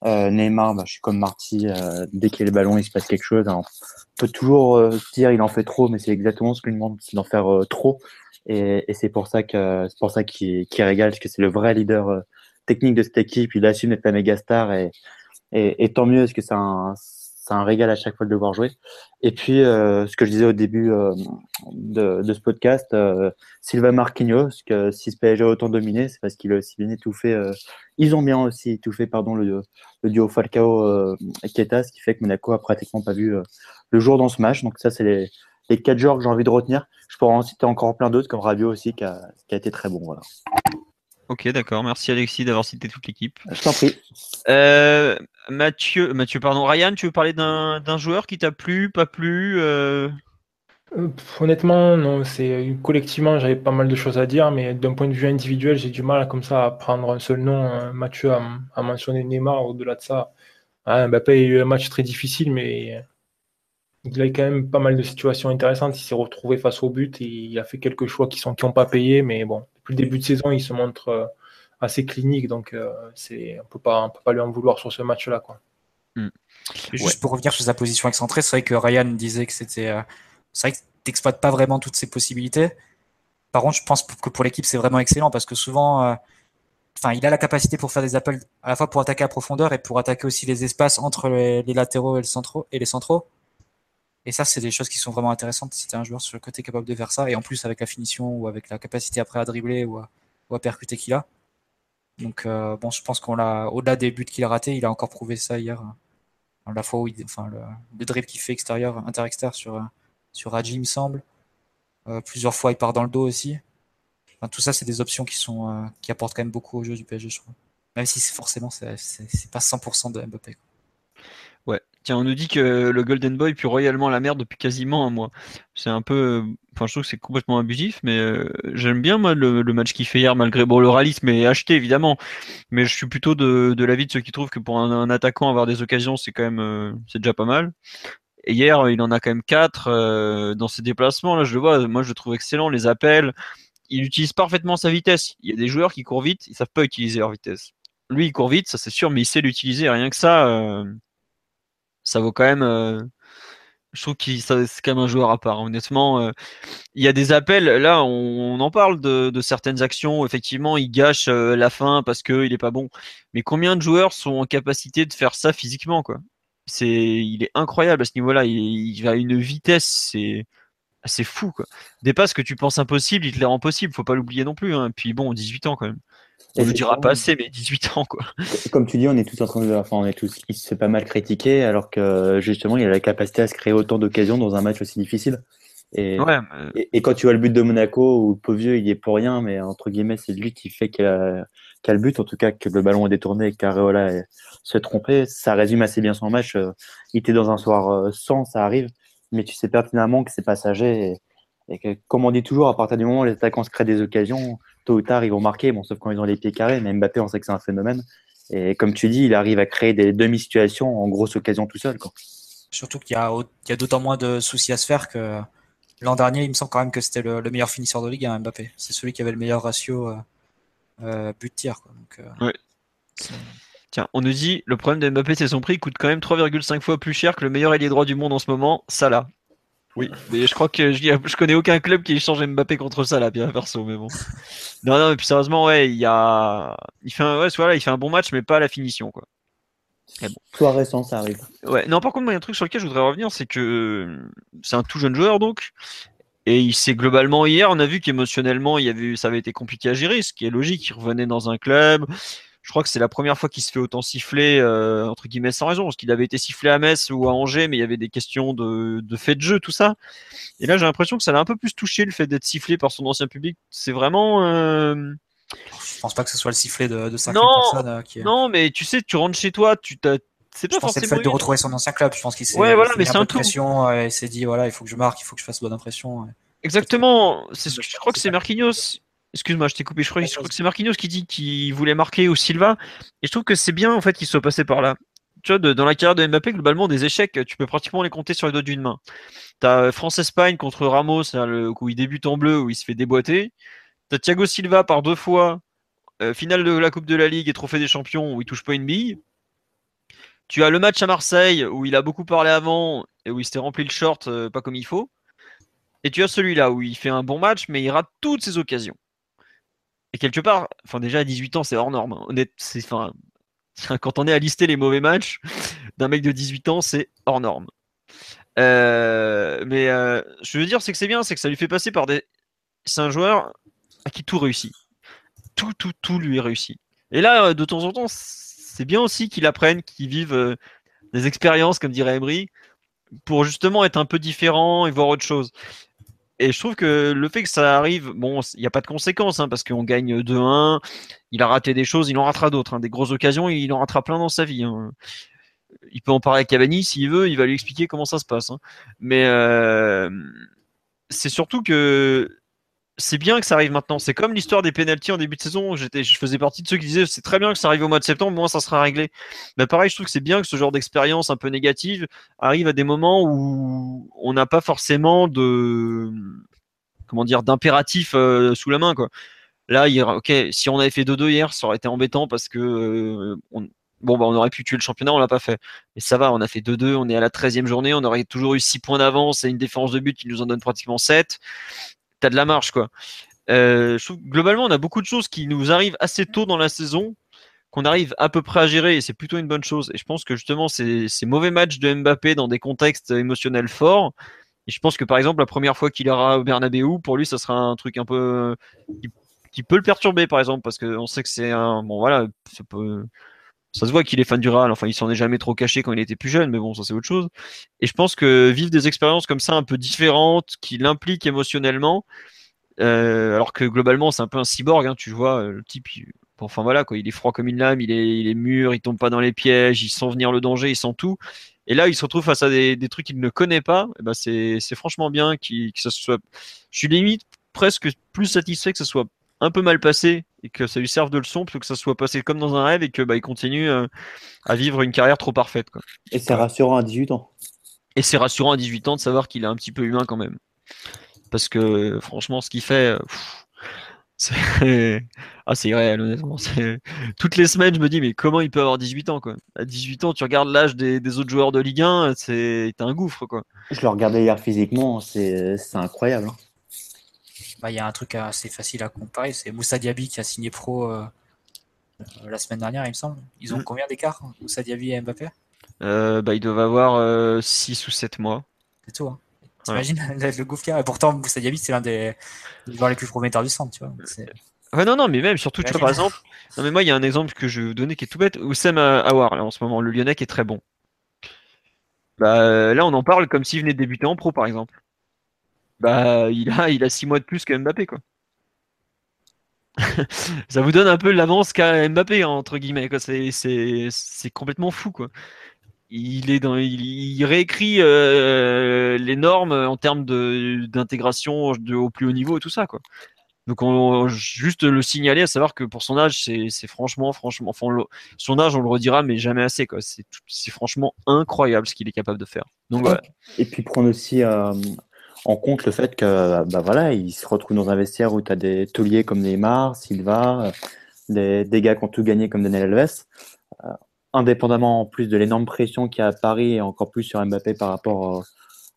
Euh, Neymar, bah, je suis comme Marty, euh, dès qu'il y a le ballon, il se passe quelque chose. on peut toujours euh, dire il en fait trop, mais c'est exactement ce qu'il demande, c'est d'en faire euh, trop. Et, c'est pour ça que c'est pour ça qu'il régale, parce que c'est le vrai leader technique de cette équipe. Il assume d'être la méga star et, tant mieux, parce que c'est un, un régal à chaque fois de le voir jouer. Et puis, euh, ce que je disais au début euh, de, ce podcast, euh, Sylvain Marquinhos, que si ce PSG a autant dominé, c'est parce qu'il a aussi bien étouffé. Euh, ils ont bien aussi étouffé, pardon, le, le duo Falcao euh, et Keta, ce qui fait que Monaco a pratiquement pas vu le jour dans ce match. Donc ça, c'est les, quatre joueurs que j'ai envie de retenir. Je pourrais en citer encore plein d'autres, comme Rabiot aussi, qui a, qui a été très bon. Voilà. Ok, d'accord. Merci Alexis d'avoir cité toute l'équipe. Je t'en prie. Euh, Mathieu, Mathieu, pardon. Ryan, tu veux parler d'un joueur qui t'a plu, pas plu euh... Euh, honnêtement, non. C'est collectivement, j'avais pas mal de choses à dire, mais d'un point de vue individuel, j'ai du mal comme ça à prendre un seul nom. Mathieu a, a mentionné Neymar. Au-delà de ça, ah, Mbappé a eu un match très difficile, mais il a quand même pas mal de situations intéressantes. Il s'est retrouvé face au but et il a fait quelques choix qui sont qui n'ont pas payé, mais bon, depuis le début de saison, il se montre euh, assez clinique, donc euh, c'est on peut pas peut pas lui en vouloir sur ce match-là, quoi. Hmm. Juste pour revenir sur sa position excentrée, c'est vrai que Ryan disait que c'était, euh, c'est vrai que t'exploites pas vraiment toutes ses possibilités. Par contre, je pense que pour l'équipe, c'est vraiment excellent parce que souvent, enfin, il a la capacité pour faire des appels à la fois pour attaquer à profondeur et pour attaquer aussi les espaces entre les, les latéraux et, le centraux, et les centraux. Et ça, c'est des choses qui sont vraiment intéressantes. C'était un joueur sur le côté capable de faire ça. Et en plus, avec la finition ou avec la capacité après à dribbler ou à, percuter qu'il a. Donc, euh, bon, je pense qu'on l'a, au-delà des buts qu'il a ratés, il a encore prouvé ça hier. Hein. La fois où il, enfin, le, le dribble qu'il fait extérieur, inter-extérieur sur, sur Raji, il me semble. Euh, plusieurs fois, il part dans le dos aussi. Enfin, tout ça, c'est des options qui sont, euh, qui apportent quand même beaucoup au jeu du PSG, je trouve. Même si forcément, c'est, c'est, pas 100% de Mbappé. Ouais, Tiens, on nous dit que le Golden Boy pue royalement la merde depuis quasiment un mois. C'est un peu. Enfin, je trouve que c'est complètement abusif, mais euh, j'aime bien moi le, match qu'il fait hier, malgré bon le réalisme est acheté évidemment, mais je suis plutôt de, l'avis de ceux qui trouvent que pour un, attaquant avoir des occasions, c'est quand même euh, c'est déjà pas mal. Et hier, il en a quand même quatre euh, dans ses déplacements. Là, je le vois. Moi, je le trouve excellent. Les appels, il utilise parfaitement sa vitesse. Il y a des joueurs qui courent vite, ils savent pas utiliser leur vitesse. Lui, il court vite, ça c'est sûr, mais il sait l'utiliser. Rien que ça ça vaut quand même. Euh, je trouve que c'est quand même un joueur à part. Honnêtement, euh, il y a des appels. Là, on, en parle de, certaines actions. Effectivement, il gâche euh, la fin parce qu'il est pas bon. Mais combien de joueurs sont en capacité de faire ça physiquement, quoi? C'est, il est incroyable à ce niveau-là. Il, il va une vitesse, c'est c'est fou quoi. Des que tu penses impossibles, il te les rend possibles, faut pas l'oublier non plus. Hein. Puis bon, 18 ans quand même. On ne dira pas assez, mais 18 ans, quoi. Comme tu dis, on est tous en train de. Enfin, on est tous. Il se fait pas mal critiquer, alors que justement, il a la capacité à se créer autant d'occasions dans un match aussi difficile. Et, et, quand tu vois le but de Monaco, où Pauvieux, il est pour rien, mais entre guillemets, c'est lui qui fait qu'il a, le but, en tout cas, que le ballon est détourné et qu'Areola se trompé, ça résume assez bien son match. Il était dans un soir euh, sans, ça arrive, mais tu sais pertinemment que c'est passager. Et, et que, comme on dit toujours, à partir du moment où les attaquants se créent des occasions, tôt ou tard, ils vont marquer, bon, sauf quand ils ont les pieds carrés. Mais Mbappé, on sait que c'est un phénomène. Et comme tu dis, il arrive à créer des demi-situations en grosse occasion tout seul. Quoi. Surtout qu'il y a, a d'autant moins de soucis à se faire que l'an dernier, il me semble quand même que c'était le, meilleur finisseur de ligue, hein, Mbappé. C'est celui qui avait le meilleur ratio euh, euh, but-tir. Euh, Tiens, on nous dit le problème de Mbappé, c'est son prix, il coûte quand même 3,5 fois plus cher que le meilleur ailier droit du monde en ce moment, Salah. Oui, mais je crois que je, je connais aucun club qui échange Mbappé contre ça là, bien perso, mais bon. Non, non, mais puis sérieusement, ouais, il y a, il fait un, ouais, voilà, il fait un bon match, mais pas à la finition, quoi. Bon. récent, ça arrive. Ouais, non, par contre, il y a un truc sur lequel je voudrais revenir, c'est que c'est un tout jeune joueur donc, et il s'est globalement hier, on a vu qu'émotionnellement, il y avait, ça avait été compliqué à gérer, ce qui est logique. Il revenait dans un club, je crois que c'est la première fois qu'il se fait autant siffler, euh, entre guillemets, sans raison, parce qu'il avait été sifflé à Metz ou à Angers, mais il y avait des questions de, fait de jeu, tout ça. Et là, j'ai l'impression que ça l'a un peu plus touché, le fait d'être sifflé par son ancien public. C'est vraiment. Euh... Je pense pas que ce soit le sifflet de, de 50 personnes. Euh, qui Non, mais tu sais, tu rentres chez toi, tu t'as. C'est pas forcément. le fait de retrouver son ancien club. Je pense qu'il s'est. Ouais, voilà, mais c'est un, pression et s'est dit voilà, il faut que je marque, il faut que je fasse bonne impression. Exactement. Je crois que c'est Marquinhos Excuse-moi, je t'ai coupé. Je crois, que c'est Marquinhos qui dit qu'il voulait marquer au Silva. Et je trouve que c'est bien en fait qu'il soit passé par là. Tu vois, dans la carrière de Mbappé, globalement, des échecs, tu peux pratiquement les compter sur les doigts d'une main. T'as euh, France-Espagne contre Ramos, le, où il débute en bleu, où il se fait déboîter. T'as Thiago Silva par deux fois, euh, finale de la Coupe de la Ligue et Trophée des Champions, où il touche pas une bille. Tu as le match à Marseille, où il a beaucoup parlé avant, et où il s'était rempli le short euh, pas comme il faut. Et tu as celui-là, où il fait un bon match, mais il rate toutes ses occasions. Et quelque part, enfin déjà à 18 ans, c'est hors norme. Hein. Honnête, c'est, enfin, [laughs] quand on est à lister les mauvais matchs [laughs] d'un mec de 18 ans, c'est hors norme. Euh, mais euh, je veux dire, c'est que c'est bien, c'est que ça lui fait passer par des. C'est un joueur à qui tout réussit. Tout, tout, tout lui est réussi. Et là, de temps en temps, c'est bien aussi qu'il apprenne, qu'il vive euh, des expériences, comme dirait Emery, pour justement être un peu différent et voir autre chose. Et je trouve que le fait que ça arrive, bon, il n'y a pas de conséquences, hein, parce qu'on gagne 2-1, il a raté des choses, il en ratera d'autres, hein, des grosses occasions, il en ratera plein dans sa vie. Hein. Il peut en parler à Cavani s'il veut, il va lui expliquer comment ça se passe. Mais euh, c'est surtout que c'est bien que ça arrive maintenant. C'est comme l'histoire des pénalties en début de saison. J'étais, je faisais partie de ceux qui disaient c'est très bien que ça arrive au mois de septembre, moins ça sera réglé. Mais pareil, je trouve que c'est bien que ce genre d'expérience un peu négative arrive à des moments où on n'a pas forcément de comment dire d'impératif euh, sous la main. Là, ok, si on avait fait 2-2 hier, ça aurait été embêtant parce que euh, on, bon bah on aurait pu tuer le championnat, on l'a pas fait. Mais ça va, on a fait 2-2, on est à la 13e journée, on aurait toujours eu 6 points d'avance et une défense de but qui nous en donne pratiquement 7 t'as de la marge, quoi. Euh, globalement, on a beaucoup de choses qui nous arrivent assez tôt dans la saison, qu'on arrive à peu près à gérer, et c'est plutôt une bonne chose. Et je pense que justement, ces, mauvais matchs de Mbappé dans des contextes émotionnels forts, et je pense que par exemple, la première fois qu'il ira au Bernabeu, pour lui, ça sera un truc un peu qui, peut le perturber, par exemple, parce qu'on sait que c'est un bon voilà, ça peut ça se voit qu'il est fan du Real. Enfin, il s'en est jamais trop caché quand il était plus jeune, mais bon, ça c'est autre chose. Et je pense que vivre des expériences comme ça, un peu différentes, qui l'impliquent émotionnellement, euh, alors que globalement c'est un peu un cyborg, hein, tu vois, le type, enfin voilà, quoi, il est froid comme une lame, il est, il est mûr, il tombe pas dans les pièges, il sent venir le danger, il sent tout. Et là, il se retrouve face à des, trucs qu'il ne connaît pas. Ben c'est franchement bien que ça soit. Je suis limite presque plus satisfait que ce soit un peu mal passé et que ça lui serve de leçon plutôt que ça soit passé comme dans un rêve et que bah, il continue euh, à vivre une carrière trop parfaite. Quoi. Et c'est rassurant à 18 ans. Et c'est rassurant à 18 ans de savoir qu'il est un petit peu humain quand même. Parce que franchement, ce qu'il fait, euh, c'est [laughs] ah, c'est réel, honnêtement. Toutes les semaines, je me dis, mais comment il peut avoir 18 ans quoi? À 18 ans, tu regardes l'âge des, autres joueurs de Ligue 1, c'est un gouffre. quoi. Je le regardais hier physiquement, c'est incroyable. Hein. Bah, il y a un truc assez facile à comparer, c'est Moussa Diaby qui a signé pro euh, la semaine dernière, il me semble. Ils ont mm. combien d'écart, Moussa Diaby et Mbappé? Euh, bah, Ils doivent avoir 6 euh, ou 7 mois. C'est tout. Hein. T'imagines [laughs] le gouffre a Pourtant, Moussa Diaby, c'est l'un des joueurs les plus prometteurs du centre. Tu vois. non, non, mais même, surtout, tu vois, par exemple, non, mais moi, il y a un exemple que je vais vous donner qui est tout bête. Oussem Aouar, là, en ce moment, le Lyonnais qui est très bon. Bah, là, on en parle comme s'il venait de débuter en pro, par exemple bah il a il a six mois de plus que Mbappé quoi. [laughs] ça vous donne un peu l'avance qu'a Mbappé hein, entre guillemets quoi. C'est, c'est, c'est complètement fou quoi. Il est dans il, réécrit euh, les normes en termes de d'intégration de, au plus haut niveau et tout ça quoi. Donc on, juste le signaler à savoir que pour son âge c'est, c'est franchement franchement enfin, son âge on le redira mais jamais assez quoi. C'est, c'est franchement incroyable ce qu'il est capable de faire. Donc voilà. Et puis prendre aussi euh, en compte le fait que bah voilà, il se retrouve dans un vestiaire où tu as des tauliers comme Neymar, Silva, des, des gars qui ont tout gagné comme Daniel Alves. Euh, indépendamment en plus de l'énorme pression qu'il y a à Paris et encore plus sur Mbappé par rapport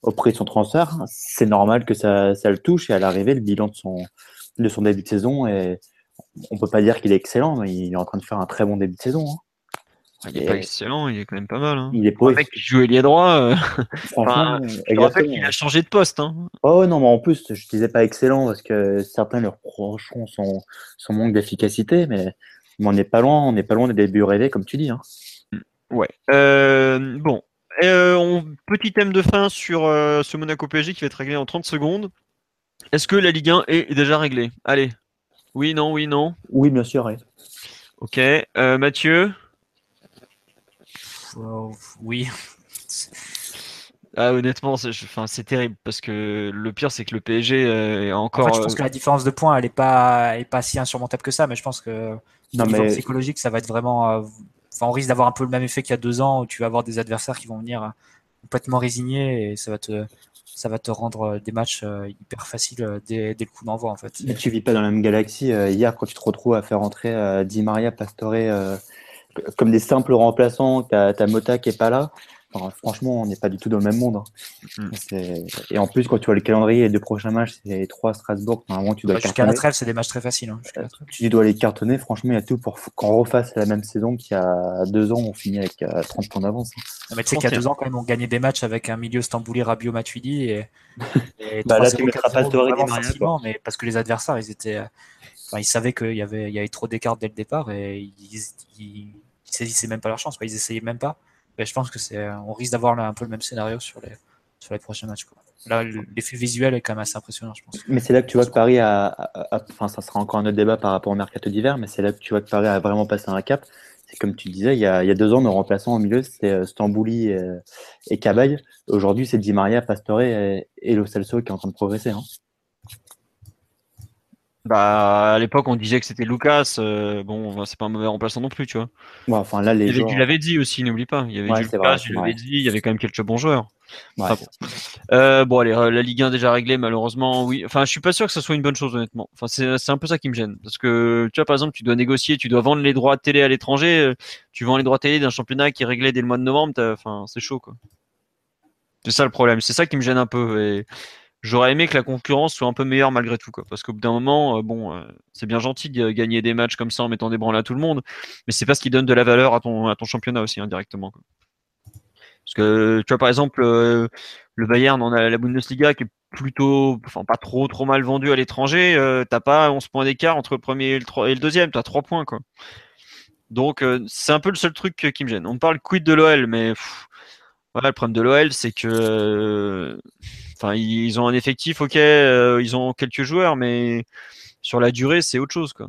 au, prix de son transfert, c'est normal que ça, le touche et à l'arrivée, le bilan de son, début de saison, et on peut pas dire qu'il est excellent, mais il est en train de faire un très bon début de saison. Hein. Il est pas excellent, il est quand même pas mal. Hein. Il est [laughs] pas. mec qui joue ailier droit. Euh... Franchement, je rappelle qu'il a changé de poste. Hein. Oh non, mais en plus, je disais pas excellent parce que certains leur reprocheront son, son manque d'efficacité, mais, on n'est pas loin, on n'est pas loin des débuts rêvés, comme tu dis. Hein. Ouais. Euh, bon, euh, on... petit thème de fin sur euh, ce Monaco PSG qui va être réglé en 30 secondes. Est-ce que la Ligue 1 est déjà réglée? Allez. Oui, non, oui, non. Oui, bien sûr. Oui. Ok. Euh, Mathieu? Oui. Ah, honnêtement, c'est terrible parce que le pire, c'est que le PSG euh, est encore. je pense que la différence de points, elle est pas, est pas si insurmontable que ça, mais je pense que non, niveau psychologique, ça va être vraiment. Euh, enfin, on risque d'avoir un peu le même effet qu'il y a deux ans où tu vas avoir des adversaires qui vont venir euh, complètement résignés et ça va te, ça va te rendre des matchs hyper faciles dès, dès le coup d'envoi en fait. Mais tu vis pas dans la même galaxie. hier, quand tu te retrouves à faire entrer Di Maria, Pastore comme des simples remplaçants, tu as, Mota qui est pas là. franchement, on n'est pas du tout dans le même monde. Hein. Mm. Et en plus, quand tu vois le calendrier, les deux prochains matchs, c'est les trois Strasbourg. Normalement, tu dois bah, Jusqu'à la trêve, c'est des matchs très faciles. Hein, tu dois les cartonner. Franchement, il y a tout pour qu'on refasse la même saison qu'il y a deux ans. On finit avec 30 euh, points d'avance. Hein. Mais tu sais qu'il y a deux ans, quand même, on gagnait des matchs avec un milieu Stambouli, Rabio, Matuidi. Et, et bah, là, tu mettras pas mais parce que les adversaires, ils étaient. Euh, ils savaient qu'il y avait, trop d'écart dès le départ et ils, ils, saisissaient même pas leur chance, ils essayaient même pas. Je pense que c'est, on risque d'avoir un peu le même scénario sur les, prochains matchs. Là, l'effet visuel est quand même assez impressionnant, je pense. Mais c'est là que tu vois que Paris a, ça sera encore un autre débat par rapport au mercato d'hiver, mais c'est là que tu vois que Paris a vraiment passé un cap. C'est comme tu disais, il y a, il y a deux ans, nos remplaçants au milieu, c'était euh, Stambouli et, et Cabaye. Aujourd'hui, c'est Di Maria, Pastore et, et Lo Celso qui est en train de progresser. Hein. Bah, à l'époque, on disait que c'était Lucas. Euh, bon, c'est pas un mauvais remplaçant non plus, tu vois. Ouais, enfin, là, les il Tu l'avais dit aussi, n'oublie pas. Il y avait Lucas, tu l'avais dit, il y avait quand même quelques bons joueurs. bon. Euh, bon, allez, la Ligue 1 déjà réglée, malheureusement, oui. Enfin, je suis pas sûr que ça soit une bonne chose, honnêtement. Enfin, c'est un peu ça qui me gêne. Parce que, tu vois, par exemple, tu dois négocier, tu dois vendre les droits de télé à l'étranger. Euh, tu vends les droits de télé d'un championnat qui est réglé dès le mois de novembre. Enfin, c'est chaud, quoi. C'est ça le problème. C'est ça qui me gêne un peu. Et J'aurais aimé que la concurrence soit un peu meilleure malgré tout, quoi. Parce qu'au bout d'un moment, euh, bon, euh, c'est bien gentil de gagner des matchs comme ça en mettant des branles à tout le monde, mais c'est pas ce qui donne de la valeur à ton, à ton championnat aussi, indirectement. Quoi. Parce que, tu vois, par exemple, euh, le Bayern, on a la Bundesliga qui est plutôt, enfin, pas trop, trop mal vendu à l'étranger. t'as pas 11 points d'écart entre le premier et le, et le deuxième, t'as 3 points, quoi. Donc, c'est un peu le seul truc qui me gêne. On parle quid de l'OL, mais voilà, le problème de l'OL, c'est que Enfin, ils ont un effectif, ok, euh, ils ont quelques joueurs, mais sur la durée, c'est autre chose, quoi.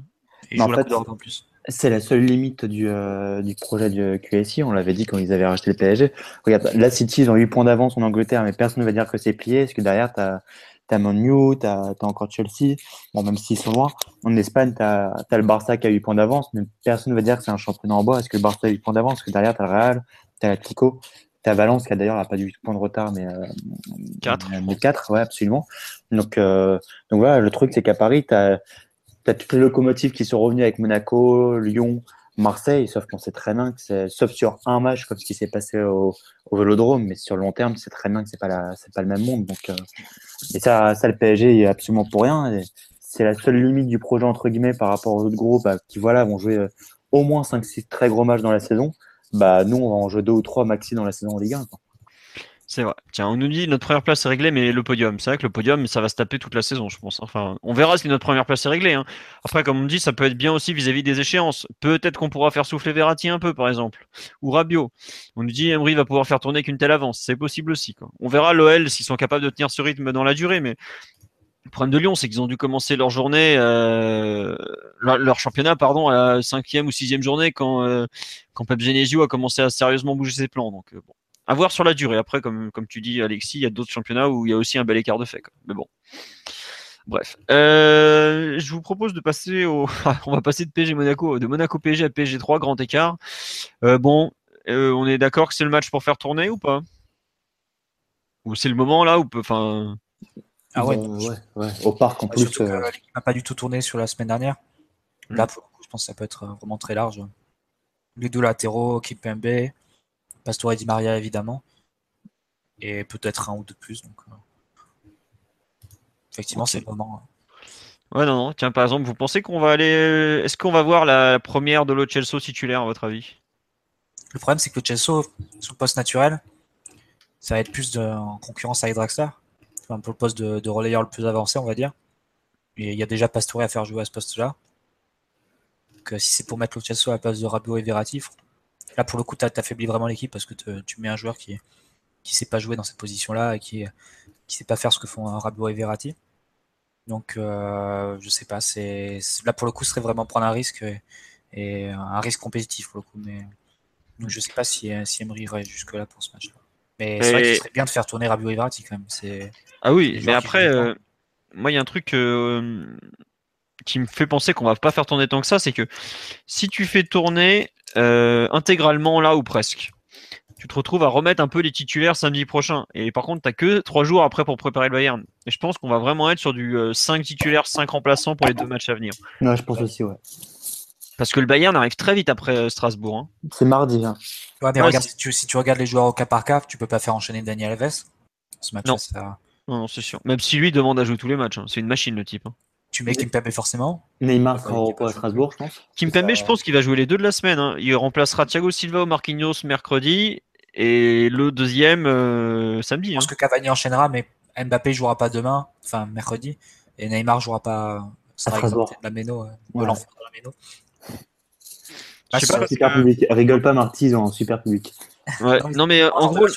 en, fait, en plus. C'est la seule limite du, euh, du projet du QSI. On l'avait dit quand ils avaient racheté le PSG. Regarde, la City, ils ont 8 points d'avance en Angleterre, mais personne ne va dire que c'est plié. Parce que derrière, tu as, as Manu, tu as, encore Chelsea. Bon, même s'ils sont loin. En Espagne, tu as, le Barça qui a 8 points d'avance, mais personne ne va dire que c'est un championnat en bois. Est-ce que le Barça a 8 points d'avance? Parce que derrière, tu as le Real, tu as l'Atlético, tu as Valence qui a d'ailleurs pas du point de retard, mais, euh, 4. mais 4, ouais, absolument. Donc, euh, donc voilà, le truc, c'est qu'à Paris, tu as toutes les locomotives qui sont revenues avec Monaco, Lyon, Marseille, sauf qu'on sait très bien que c'est, sauf sur un match comme ce qui s'est passé au, au Vélodrome, mais sur le long terme, c'est très bien que c'est pas la, c'est pas le même monde. Donc, euh, et ça, ça, le PSG est absolument pour rien. C'est la seule limite du projet entre guillemets par rapport aux autres groupes bah, qui voilà vont jouer euh, au moins 5-6 très gros matchs dans la saison. Bah nous, on va en jouer deux ou trois maxi dans la saison en Ligue 1. Quoi. C'est vrai. Tiens, on nous dit notre première place est réglée, mais le podium. C'est vrai que le podium, ça va se taper toute la saison, je pense. Enfin, on verra si notre première place est réglée. Hein. Après, comme on dit, ça peut être bien aussi vis-à-vis des échéances. Peut-être qu'on pourra faire souffler Verratti un peu, par exemple, ou Rabiot. On nous dit Emery va pouvoir faire tourner qu'une telle avance. C'est possible aussi. On verra l'OL s'ils sont capables de tenir ce rythme dans la durée, mais le problème de Lyon, c'est qu'ils ont dû commencer leur journée, euh, leur, championnat, pardon, à la cinquième ou sixième journée quand euh, quand Pep Genesio a commencé à sérieusement bouger ses plans. Donc euh, à voir sur la durée. Après, comme, comme tu dis, Alexis, il y a d'autres championnats où il y a aussi un bel écart de fait. Mais bon. Bref. Je vous propose de passer au. [laughs] on va passer de PSG Monaco, de Monaco PSG à PSG 3, grand écart. Bon, on est d'accord que c'est le match pour faire tourner ou pas? Ou c'est le moment là. Enfin. Ah ouais, ouais, ouais, Au parc en plus. Surtout que l'équipe n'a pas du tout tourné sur la semaine dernière. Là, pour le coup, je pense que ça peut être vraiment très large. Les deux latéraux, Kipembe, Pastore et Di Maria évidemment, et peut-être un ou deux de plus. Donc, euh, effectivement, c'est le moment. Hein. Ouais, non, non. Tiens, par exemple, vous pensez qu'on va aller. Est-ce qu'on va voir la première de Chelsea titulaire, à votre avis? Le problème, c'est que Chelsea, sur le poste naturel, ça va être plus en concurrence avec Draxler. Enfin, pour le poste de, relayeur le plus avancé, on va dire. Et il y a déjà Pastore à faire jouer à ce poste-là. Donc, euh, si c'est pour mettre le Chelsea à la place de Rabiot et Verratti, Là, pour le coup, tu affaiblis vraiment l'équipe parce que tu mets un joueur qui qui sait pas jouer dans cette position-là et qui qui sait pas faire ce que font Rabiot et Verratti. Donc, euh, je sais pas. C'est là pour le coup, ce serait vraiment prendre un risque et, un risque compétitif pour le coup. Mais donc, je sais pas si, si Emery irait jusque là pour ce match-là. Mais c'est vrai qu'il serait bien de faire tourner Rabiot et Verratti quand même. C'est ah oui, mais après, euh, moi, il y a un truc. Euh, qui me fait penser qu'on va pas faire tourner tant que ça, c'est que si tu fais tourner euh, intégralement là ou presque. Tu te retrouves à remettre un peu les titulaires samedi prochain. Et par contre, tu que trois jours après pour préparer le Bayern. Et je pense qu'on va vraiment être sur du 5 euh, titulaires, 5 remplaçants pour les deux matchs à venir. Non, je pense aussi, ouais. Parce que le Bayern arrive très vite après euh, Strasbourg. Hein. C'est mardi. Hein. si, tu, regardes les joueurs au cas par cas, tu peux pas faire enchaîner Daniel Alves. Ce match non. non, c'est sûr. Même si lui demande à jouer tous les matchs. Hein. C'est une machine, le type. Tu mets Kimpembe forcément Neymar sera au à Strasbourg, je pense. Kimpembe, je pense qu'il va jouer les deux de la semaine. Hein. Il remplacera Thiago Silva au Marquinhos mercredi et le deuxième euh, samedi. Je pense hein. que Cavani enchaînera, mais Mbappé jouera pas demain, enfin mercredi, et Neymar jouera pas. À Strasbourg. La Méno, de l'enfant de la Méno. Ah, pas, super public. Rigole pas, Marty, un super public. Ouais. non, mais euh, en gros.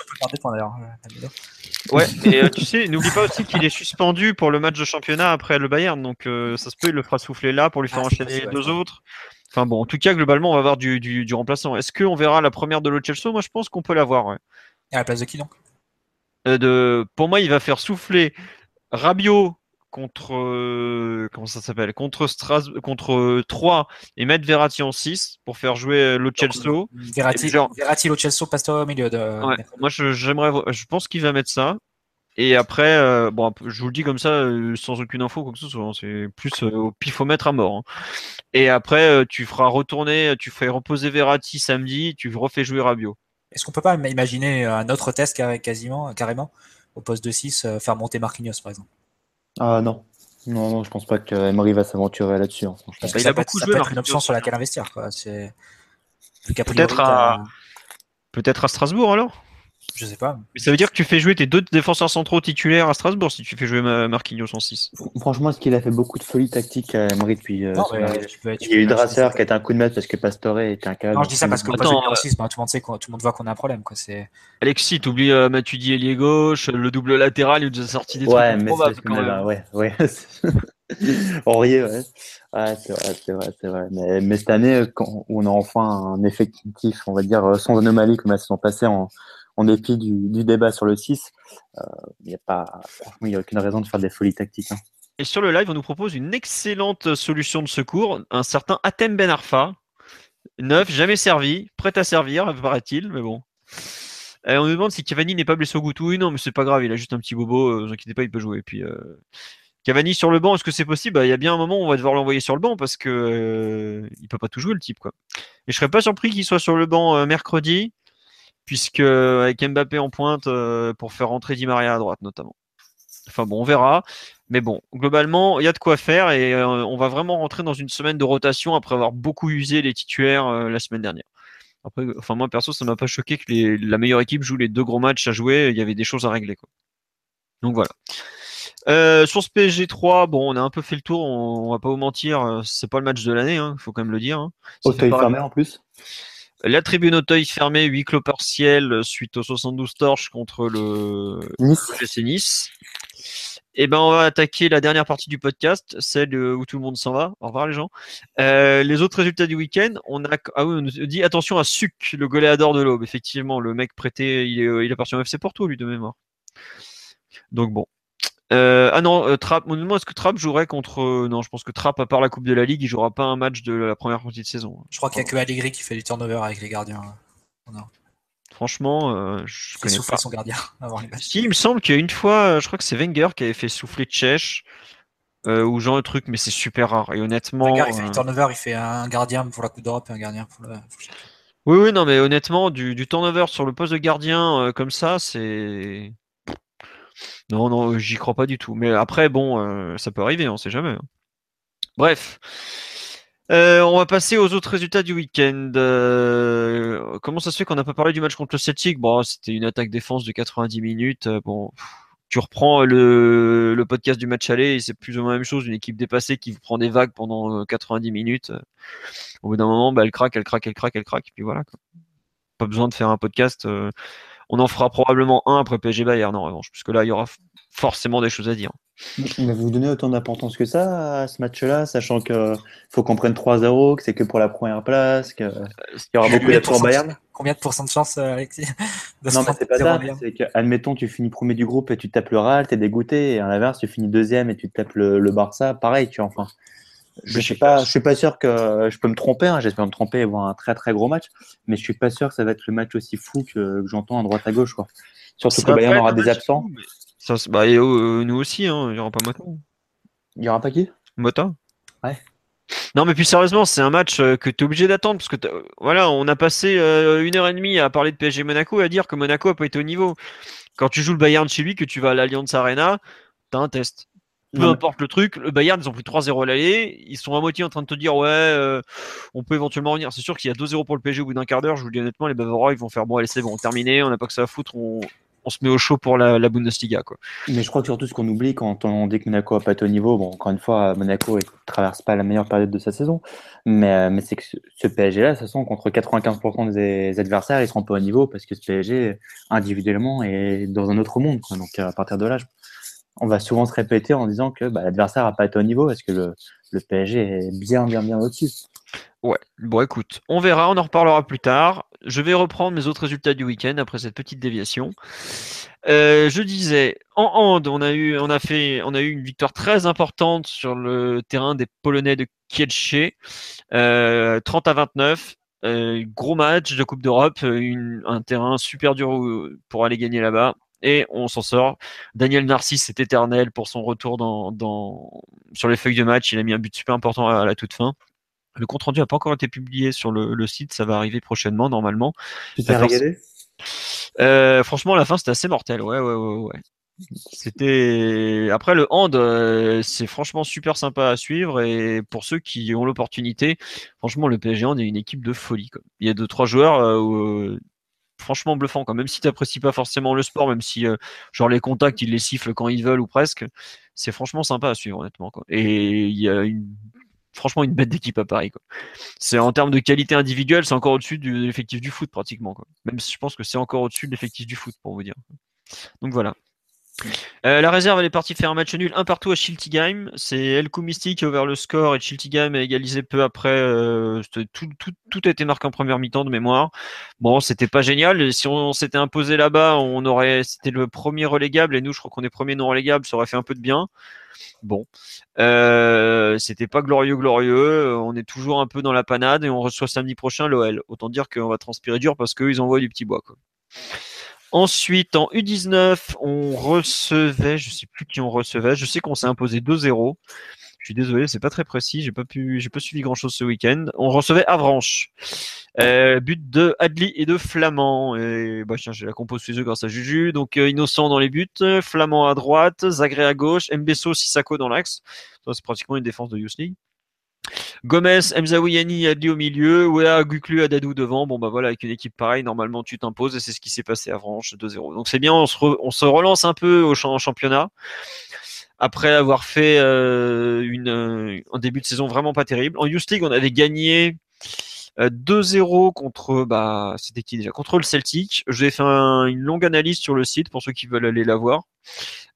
Ouais, et euh, tu sais, n'oublie pas aussi qu'il est suspendu pour le match de championnat après le Bayern, donc euh, ça se peut, il le fera souffler là pour lui faire ah, enchaîner les deux autres. Enfin bon, en tout cas, globalement, on va avoir du, du, du remplaçant. Est-ce qu'on verra la première de Chelsea Moi, je pense qu'on peut l'avoir. Ouais. Et à la place de qui donc? Euh, de... Pour moi, il va faire souffler Rabiot contre euh, comment ça s'appelle? Contre Stras contre 3 euh, et mettre Verratti en 6 pour faire jouer euh, Lo Celso. Verratti, genre... Verratti Pastore au milieu de ouais, Moi j'aimerais je pense qu'il va mettre ça et après bon je vous le dis comme ça sans aucune info quoi que ce soit, hein, c'est plus au pifomètre à mort. Hein. Et après tu feras retourner tu feras reposer Verratti samedi, tu refais jouer Rabiot. Est-ce qu'on peut pas imaginer un autre test quasiment carrément au poste de 6 faire monter Marquinhos par exemple? Ah non. Non, non, je pense pas que Emery va s'aventurer là-dessus. Hein, Parce que il a beaucoup joué. Peut être une option sur laquelle investir. Peut-être à... peut-être à Strasbourg alors? Je sais pas. Mais ça veut dire que tu fais jouer tes deux défenseurs centraux titulaires à Strasbourg si tu fais jouer Marquinhos en 6. Franchement, ce qu'il a fait beaucoup de folie tactique à Emery depuis. Euh, il y a eu Drasser qui a été un coup de maître parce que Pastore était un cadre. Non, je dis ça parce que Attends, euh... 6, bah, tout le monde sait tout le monde voit qu'on a un problème. Quoi. Alexis, t'oublies euh, Matuidi ailier gauche, le double latéral, il nous a sorti des ouais, trucs mais improbables quand même. ouais, ouais. [laughs] Aurier, ouais. ouais c'est vrai, c'est vrai, c'est vrai. Mais, mais, cette année, quand on a enfin un effectif, on va dire, sans anomalie comme la saison passée, en, en dépit du, débat sur le 6, il euh, n'y a pas, franchement, il a aucune raison de faire des folies tactiques. Hein. Et sur le live, on nous propose une excellente solution de secours, un certain Atem Ben Arfa, neuf, jamais servi, prêt à servir, paraît-il, mais bon. Euh, on nous demande si Cavani n'est pas blessé au goût. Oui, non, mais c'est pas grave, il a juste un petit bobo, euh, vous inquiétez pas, il peut jouer. Et puis, euh, Cavani sur le banc, est-ce que c'est possible? Bah, Il y a bien un moment où on va devoir l'envoyer sur le banc parce que euh, il peut pas tout jouer le type. Quoi. Et je serais pas surpris qu'il soit sur le banc mercredi, puisque avec Mbappé en pointe pour faire rentrer Di Maria à droite notamment. Enfin bon, on verra. Mais bon, globalement, il y a de quoi faire et on va vraiment rentrer dans une semaine de rotation après avoir beaucoup usé les titulaires la semaine dernière. Après, enfin moi perso, ça m'a pas choqué que la meilleure équipe joue les deux gros matchs à jouer. Il y avait des choses à régler. Quoi. Donc voilà. Euh, sur ce PSG 3, bon, on a un peu fait le tour. On, va pas vous mentir, euh, c'est pas le match de l'année. Il hein, faut quand même le dire. Hein. Auteuil fermé en plus? La tribune Auteuil fermée, huis clos partiel suite aux 72 torches contre le Nice. nice. Eh ben, on va attaquer la dernière partie du podcast, celle où tout le monde s'en va. Au revoir les gens. Euh, les autres résultats du week-end, on a ah oui, on nous dit attention à Suc, le goléador de l'aube. Effectivement, le mec prêté, il est, il appartient au FC Porto lui de mémoire. Donc bon. Euh, ah non, euh, Trapp. Demande est-ce que Trapp jouerait contre. non, je pense que Trapp, à part la Coupe de la Ligue, il jouera pas un match de la première partie de saison. Je crois qu'il y a que Allegri qui fait du turnover avec les gardiens. Franchement, euh, je connais pas. son gardien [laughs] avant les Si, il me semble qu'il y a une fois, euh, je crois que c'est Wenger qui avait fait souffler Tchèche euh, ou genre un truc, mais c'est super rare. Et honnêtement. Wenger, il fait turnover, il fait un gardien pour la Coupe d'Europe et un gardien pour le. Oui, oui, non, mais honnêtement, du, du turnover sur le poste de gardien comme ça, c'est. Non, non, j'y crois pas du tout. Mais après, bon, ça peut arriver, on sait jamais. Hein. Bref. Euh, on va passer aux autres résultats du week-end. Euh, comment ça se fait qu'on n'a pas parlé du match contre le Celtic? Bon, c'était une attaque défense de 90 minutes. Euh, bon, tu reprends le, podcast du match aller c'est plus ou moins la même chose. Une équipe dépassée qui vous prend des vagues pendant 90 minutes. Au bout d'un moment, bah, elle craque, elle craque, elle craque, elle craque. Et puis voilà. Pas besoin de faire un podcast. On en fera probablement un après PSG Bayern en revanche, puisque là, il y aura forcément des choses à dire. Mais vous donnez autant d'importance que ça à ce match-là, sachant qu'il faut qu'on prenne 3-0, que c'est que pour la première place, qu'il y aura beaucoup d'atouts Bayern Combien de pourcents de chance, euh, Alexis [laughs] Non, mais c'est pas ça. C'est que, admettons, tu finis premier du groupe et tu tapes le Real, t'es dégoûté, et à l'inverse, tu finis deuxième et tu tapes le, le Barça, pareil, tu vois, enfin. Je suis pas, je suis pas sûr que je peux me tromper. Hein, J'espère me tromper et voir un très très gros match, mais je suis pas sûr que ça va être le match aussi fou que, que j'entends à droite à gauche, quoi. Surtout que Bayern aura des absents. Ça, bah, et, euh, nous aussi, hein, il n'y aura pas Mota. Il n'y aura pas qui? Mota. Ouais. Non, mais puis sérieusement, c'est un match euh, que tu es obligé d'attendre parce que voilà, on a passé euh, une heure et demie à parler de PSG Monaco et à dire que Monaco a pas été au niveau. Quand tu joues le Bayern chez lui, que tu vas à l'Allianz Arena, tu as un test. Peu importe le truc, le Bayern, ils ont pris 3-0 à l'aller. Ils sont à moitié en train de te dire, ouais, on peut éventuellement revenir. C'est sûr qu'il y a 2-0 pour le PSG au bout d'un quart d'heure. Je vous dis honnêtement, les Bavarois, ils vont faire, bon, allez, c'est bon, terminé, on n'a pas que ça à foutre, on, on se met au chaud pour la, Bundesliga. Quoi. Mais je crois que surtout ce qu'on oublie quand on dit que Monaco n'a pas été au niveau, bon, encore une fois, Monaco ne traverse pas la meilleure période de sa saison, mais, euh, mais c'est que ce PSG-là, de toute façon, contre 95% des adversaires, ils seront pas au niveau parce que ce PSG, individuellement, est dans un autre monde. Donc à partir de là, on va souvent se répéter en disant que bah, l'adversaire n'a pas été au niveau parce que le, PSG est bien, bien, bien au-dessus. Ouais, bon écoute, on verra, on en reparlera plus tard. Je vais reprendre mes autres résultats du week-end après cette petite déviation. Euh, je disais, en hand, on a eu, on a fait, on a eu une victoire très importante sur le terrain des Polonais de Kielce, euh, 30 à 29. Euh, gros match de Coupe d'Europe, un terrain super dur pour aller gagner là-bas. Et on s'en sort. Daniel Narcisse est éternel pour son retour dans, dans, sur les feuilles de match. Il a mis un but super important à la toute fin. Le compte rendu n'a pas encore été publié sur le, site, ça va arriver prochainement normalement. Tu t'es régalé? Euh, Franchement, la fin c'était assez mortel. Ouais, ouais, ouais, ouais. C'était après le hand, euh, c'est franchement super sympa à suivre et pour ceux qui ont l'opportunité, franchement le PSG hand est une équipe de folie. Quoi. Il y a deux trois joueurs euh, franchement bluffants quand même si tu n'apprécies pas forcément le sport, même si genre les contacts ils les sifflent quand ils veulent ou presque, c'est franchement sympa à suivre honnêtement. Quoi. Et il y a franchement une bête d'équipe à Paris. C'est en termes de qualité individuelle, c'est encore au-dessus de l'effectif du foot pratiquement. Même si je pense que c'est encore au-dessus de l'effectif du foot pour vous dire. Donc voilà. Euh, la réserve, est partie faire un match nul, un partout à Schiltigheim. C'est Elko Mystique qui a ouvert le score et Schiltigheim a égalisé peu après. Euh, tout, a été marqué en première mi-temps de mémoire. Bon, c'était pas génial. Si on, s'était imposé là-bas, on aurait, c'était le premier relégable et nous, je crois qu'on est premier non relégable, ça aurait fait un peu de bien. Bon, euh, c'était pas glorieux, glorieux. On est toujours un peu dans la panade et on reçoit samedi prochain l'OL. Autant dire qu'on va transpirer dur parce qu'ils envoient du petit bois. Quoi. Ensuite, en U19, on recevait, je sais plus qui on recevait, je sais qu'on s'est imposé 2-0. Je suis désolé, c'est pas très précis, j'ai pas pas suivi grand chose ce week-end. On recevait Avranches. Euh, but de Adli et de Flamand. Et bah tiens, j'ai la compo sous les yeux grâce à Juju. Donc euh, Innocent dans les buts, Flamand à droite, Zagré à gauche, Mbesso, Sissako dans l'axe. C'est pratiquement une défense de Youth Gomez, Mzaouyani, Adli au milieu, Wea, Guklu, Adadou devant. Bon, bah voilà, avec une équipe pareille, normalement tu t'imposes et c'est ce qui s'est passé à Vranche 2-0. Donc c'est bien, on se, relance un peu au championnat. Après avoir fait euh, un début de saison vraiment pas terrible. En Youth on avait gagné 2-0 euh, contre, bah, c'était qui déjà? Contre le Celtic. J'ai fait une longue analyse sur le site pour ceux qui veulent aller la voir.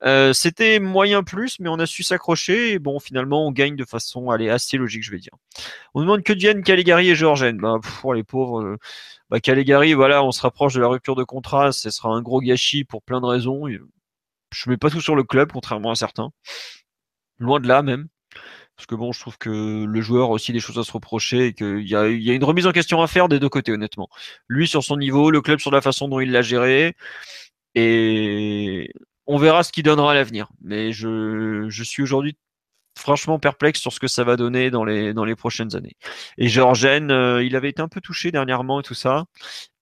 Euh, c'était moyen plus, mais on a su s'accrocher et bon, finalement, on gagne de façon allez, assez logique, je vais dire. On demande que deviennent Caligari et Georgène. Bah, pour les pauvres, euh, bah, Caligari, voilà, on se rapproche de la rupture de contrat, ce sera un gros gâchis pour plein de raisons. Je mets pas tout sur le club, contrairement à certains. Loin de là, même. Parce que bon, je trouve que le joueur a aussi des choses à se reprocher et qu'il y a, une remise en question à faire des deux côtés, honnêtement. Lui sur son niveau, le club sur la façon dont il l'a géré. Et on verra ce qu'il donnera à l'avenir. Mais je, suis aujourd'hui franchement perplexe sur ce que ça va donner dans les, prochaines années. Et Georgen, euh, il avait été un peu touché dernièrement et tout ça.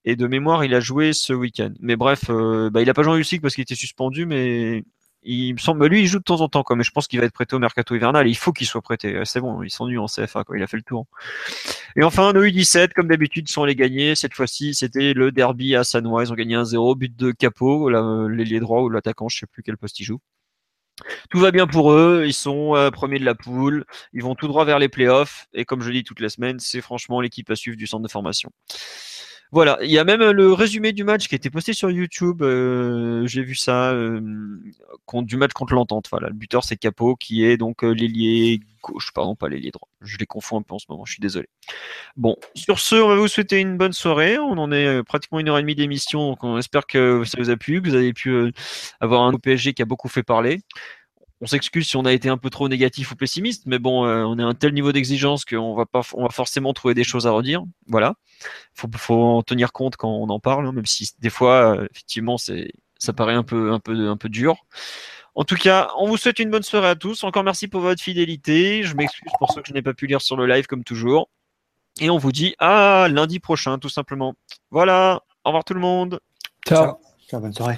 Et de mémoire, il a joué ce week-end. Mais bref, euh, bah, il n'a pas joué en parce qu'il était suspendu, mais il me semble, lui, il joue de temps en temps, mais je pense qu'il va être prêté au mercato hivernal. il faut qu'il soit prêté. C'est bon, il s'ennuie en CFA, quoi. Il a fait le tour. Et enfin, nos U17, comme d'habitude, sont les gagnés. Cette fois-ci, c'était le derby à Sanois. Ils ont gagné 1-0, but de Capot, l'ailier droit ou l'attaquant, je sais plus quel poste il joue. Tout va bien pour eux, ils sont euh, premiers de la poule, ils vont tout droit vers les playoffs, et comme je dis toutes les semaines, c'est franchement l'équipe à suivre du centre de formation. Voilà, il y a même le résumé du match qui a été posté sur YouTube. Euh, j'ai vu ça euh, du match contre l'entente. Voilà, le buteur c'est Capot qui est donc euh, l'ailier gauche, pardon, pas l'ailier droit. Je les confonds un peu en ce moment, je suis désolé. Bon, sur ce, on va vous souhaiter une bonne soirée. On en est pratiquement une heure et demie d'émission, donc on espère que ça vous a plu, que vous avez pu avoir un PSG qui a beaucoup fait parler on s'excuse si on a été un peu trop négatif ou pessimiste, mais bon, euh, on est à un tel niveau d'exigence qu'on va pas, on va forcément trouver des choses à redire. Voilà, faut, faut en tenir compte quand on en parle, hein, même si des fois, euh, effectivement, c'est, ça paraît un peu, un peu, un peu dur. En tout cas, on vous souhaite une bonne soirée à tous. Encore merci pour votre fidélité. Je m'excuse pour ceux que je n'ai pas pu lire sur le live comme toujours. Et on vous dit à lundi prochain, tout simplement. Voilà. Au revoir tout le monde. Ciao. Ciao, bonne soirée.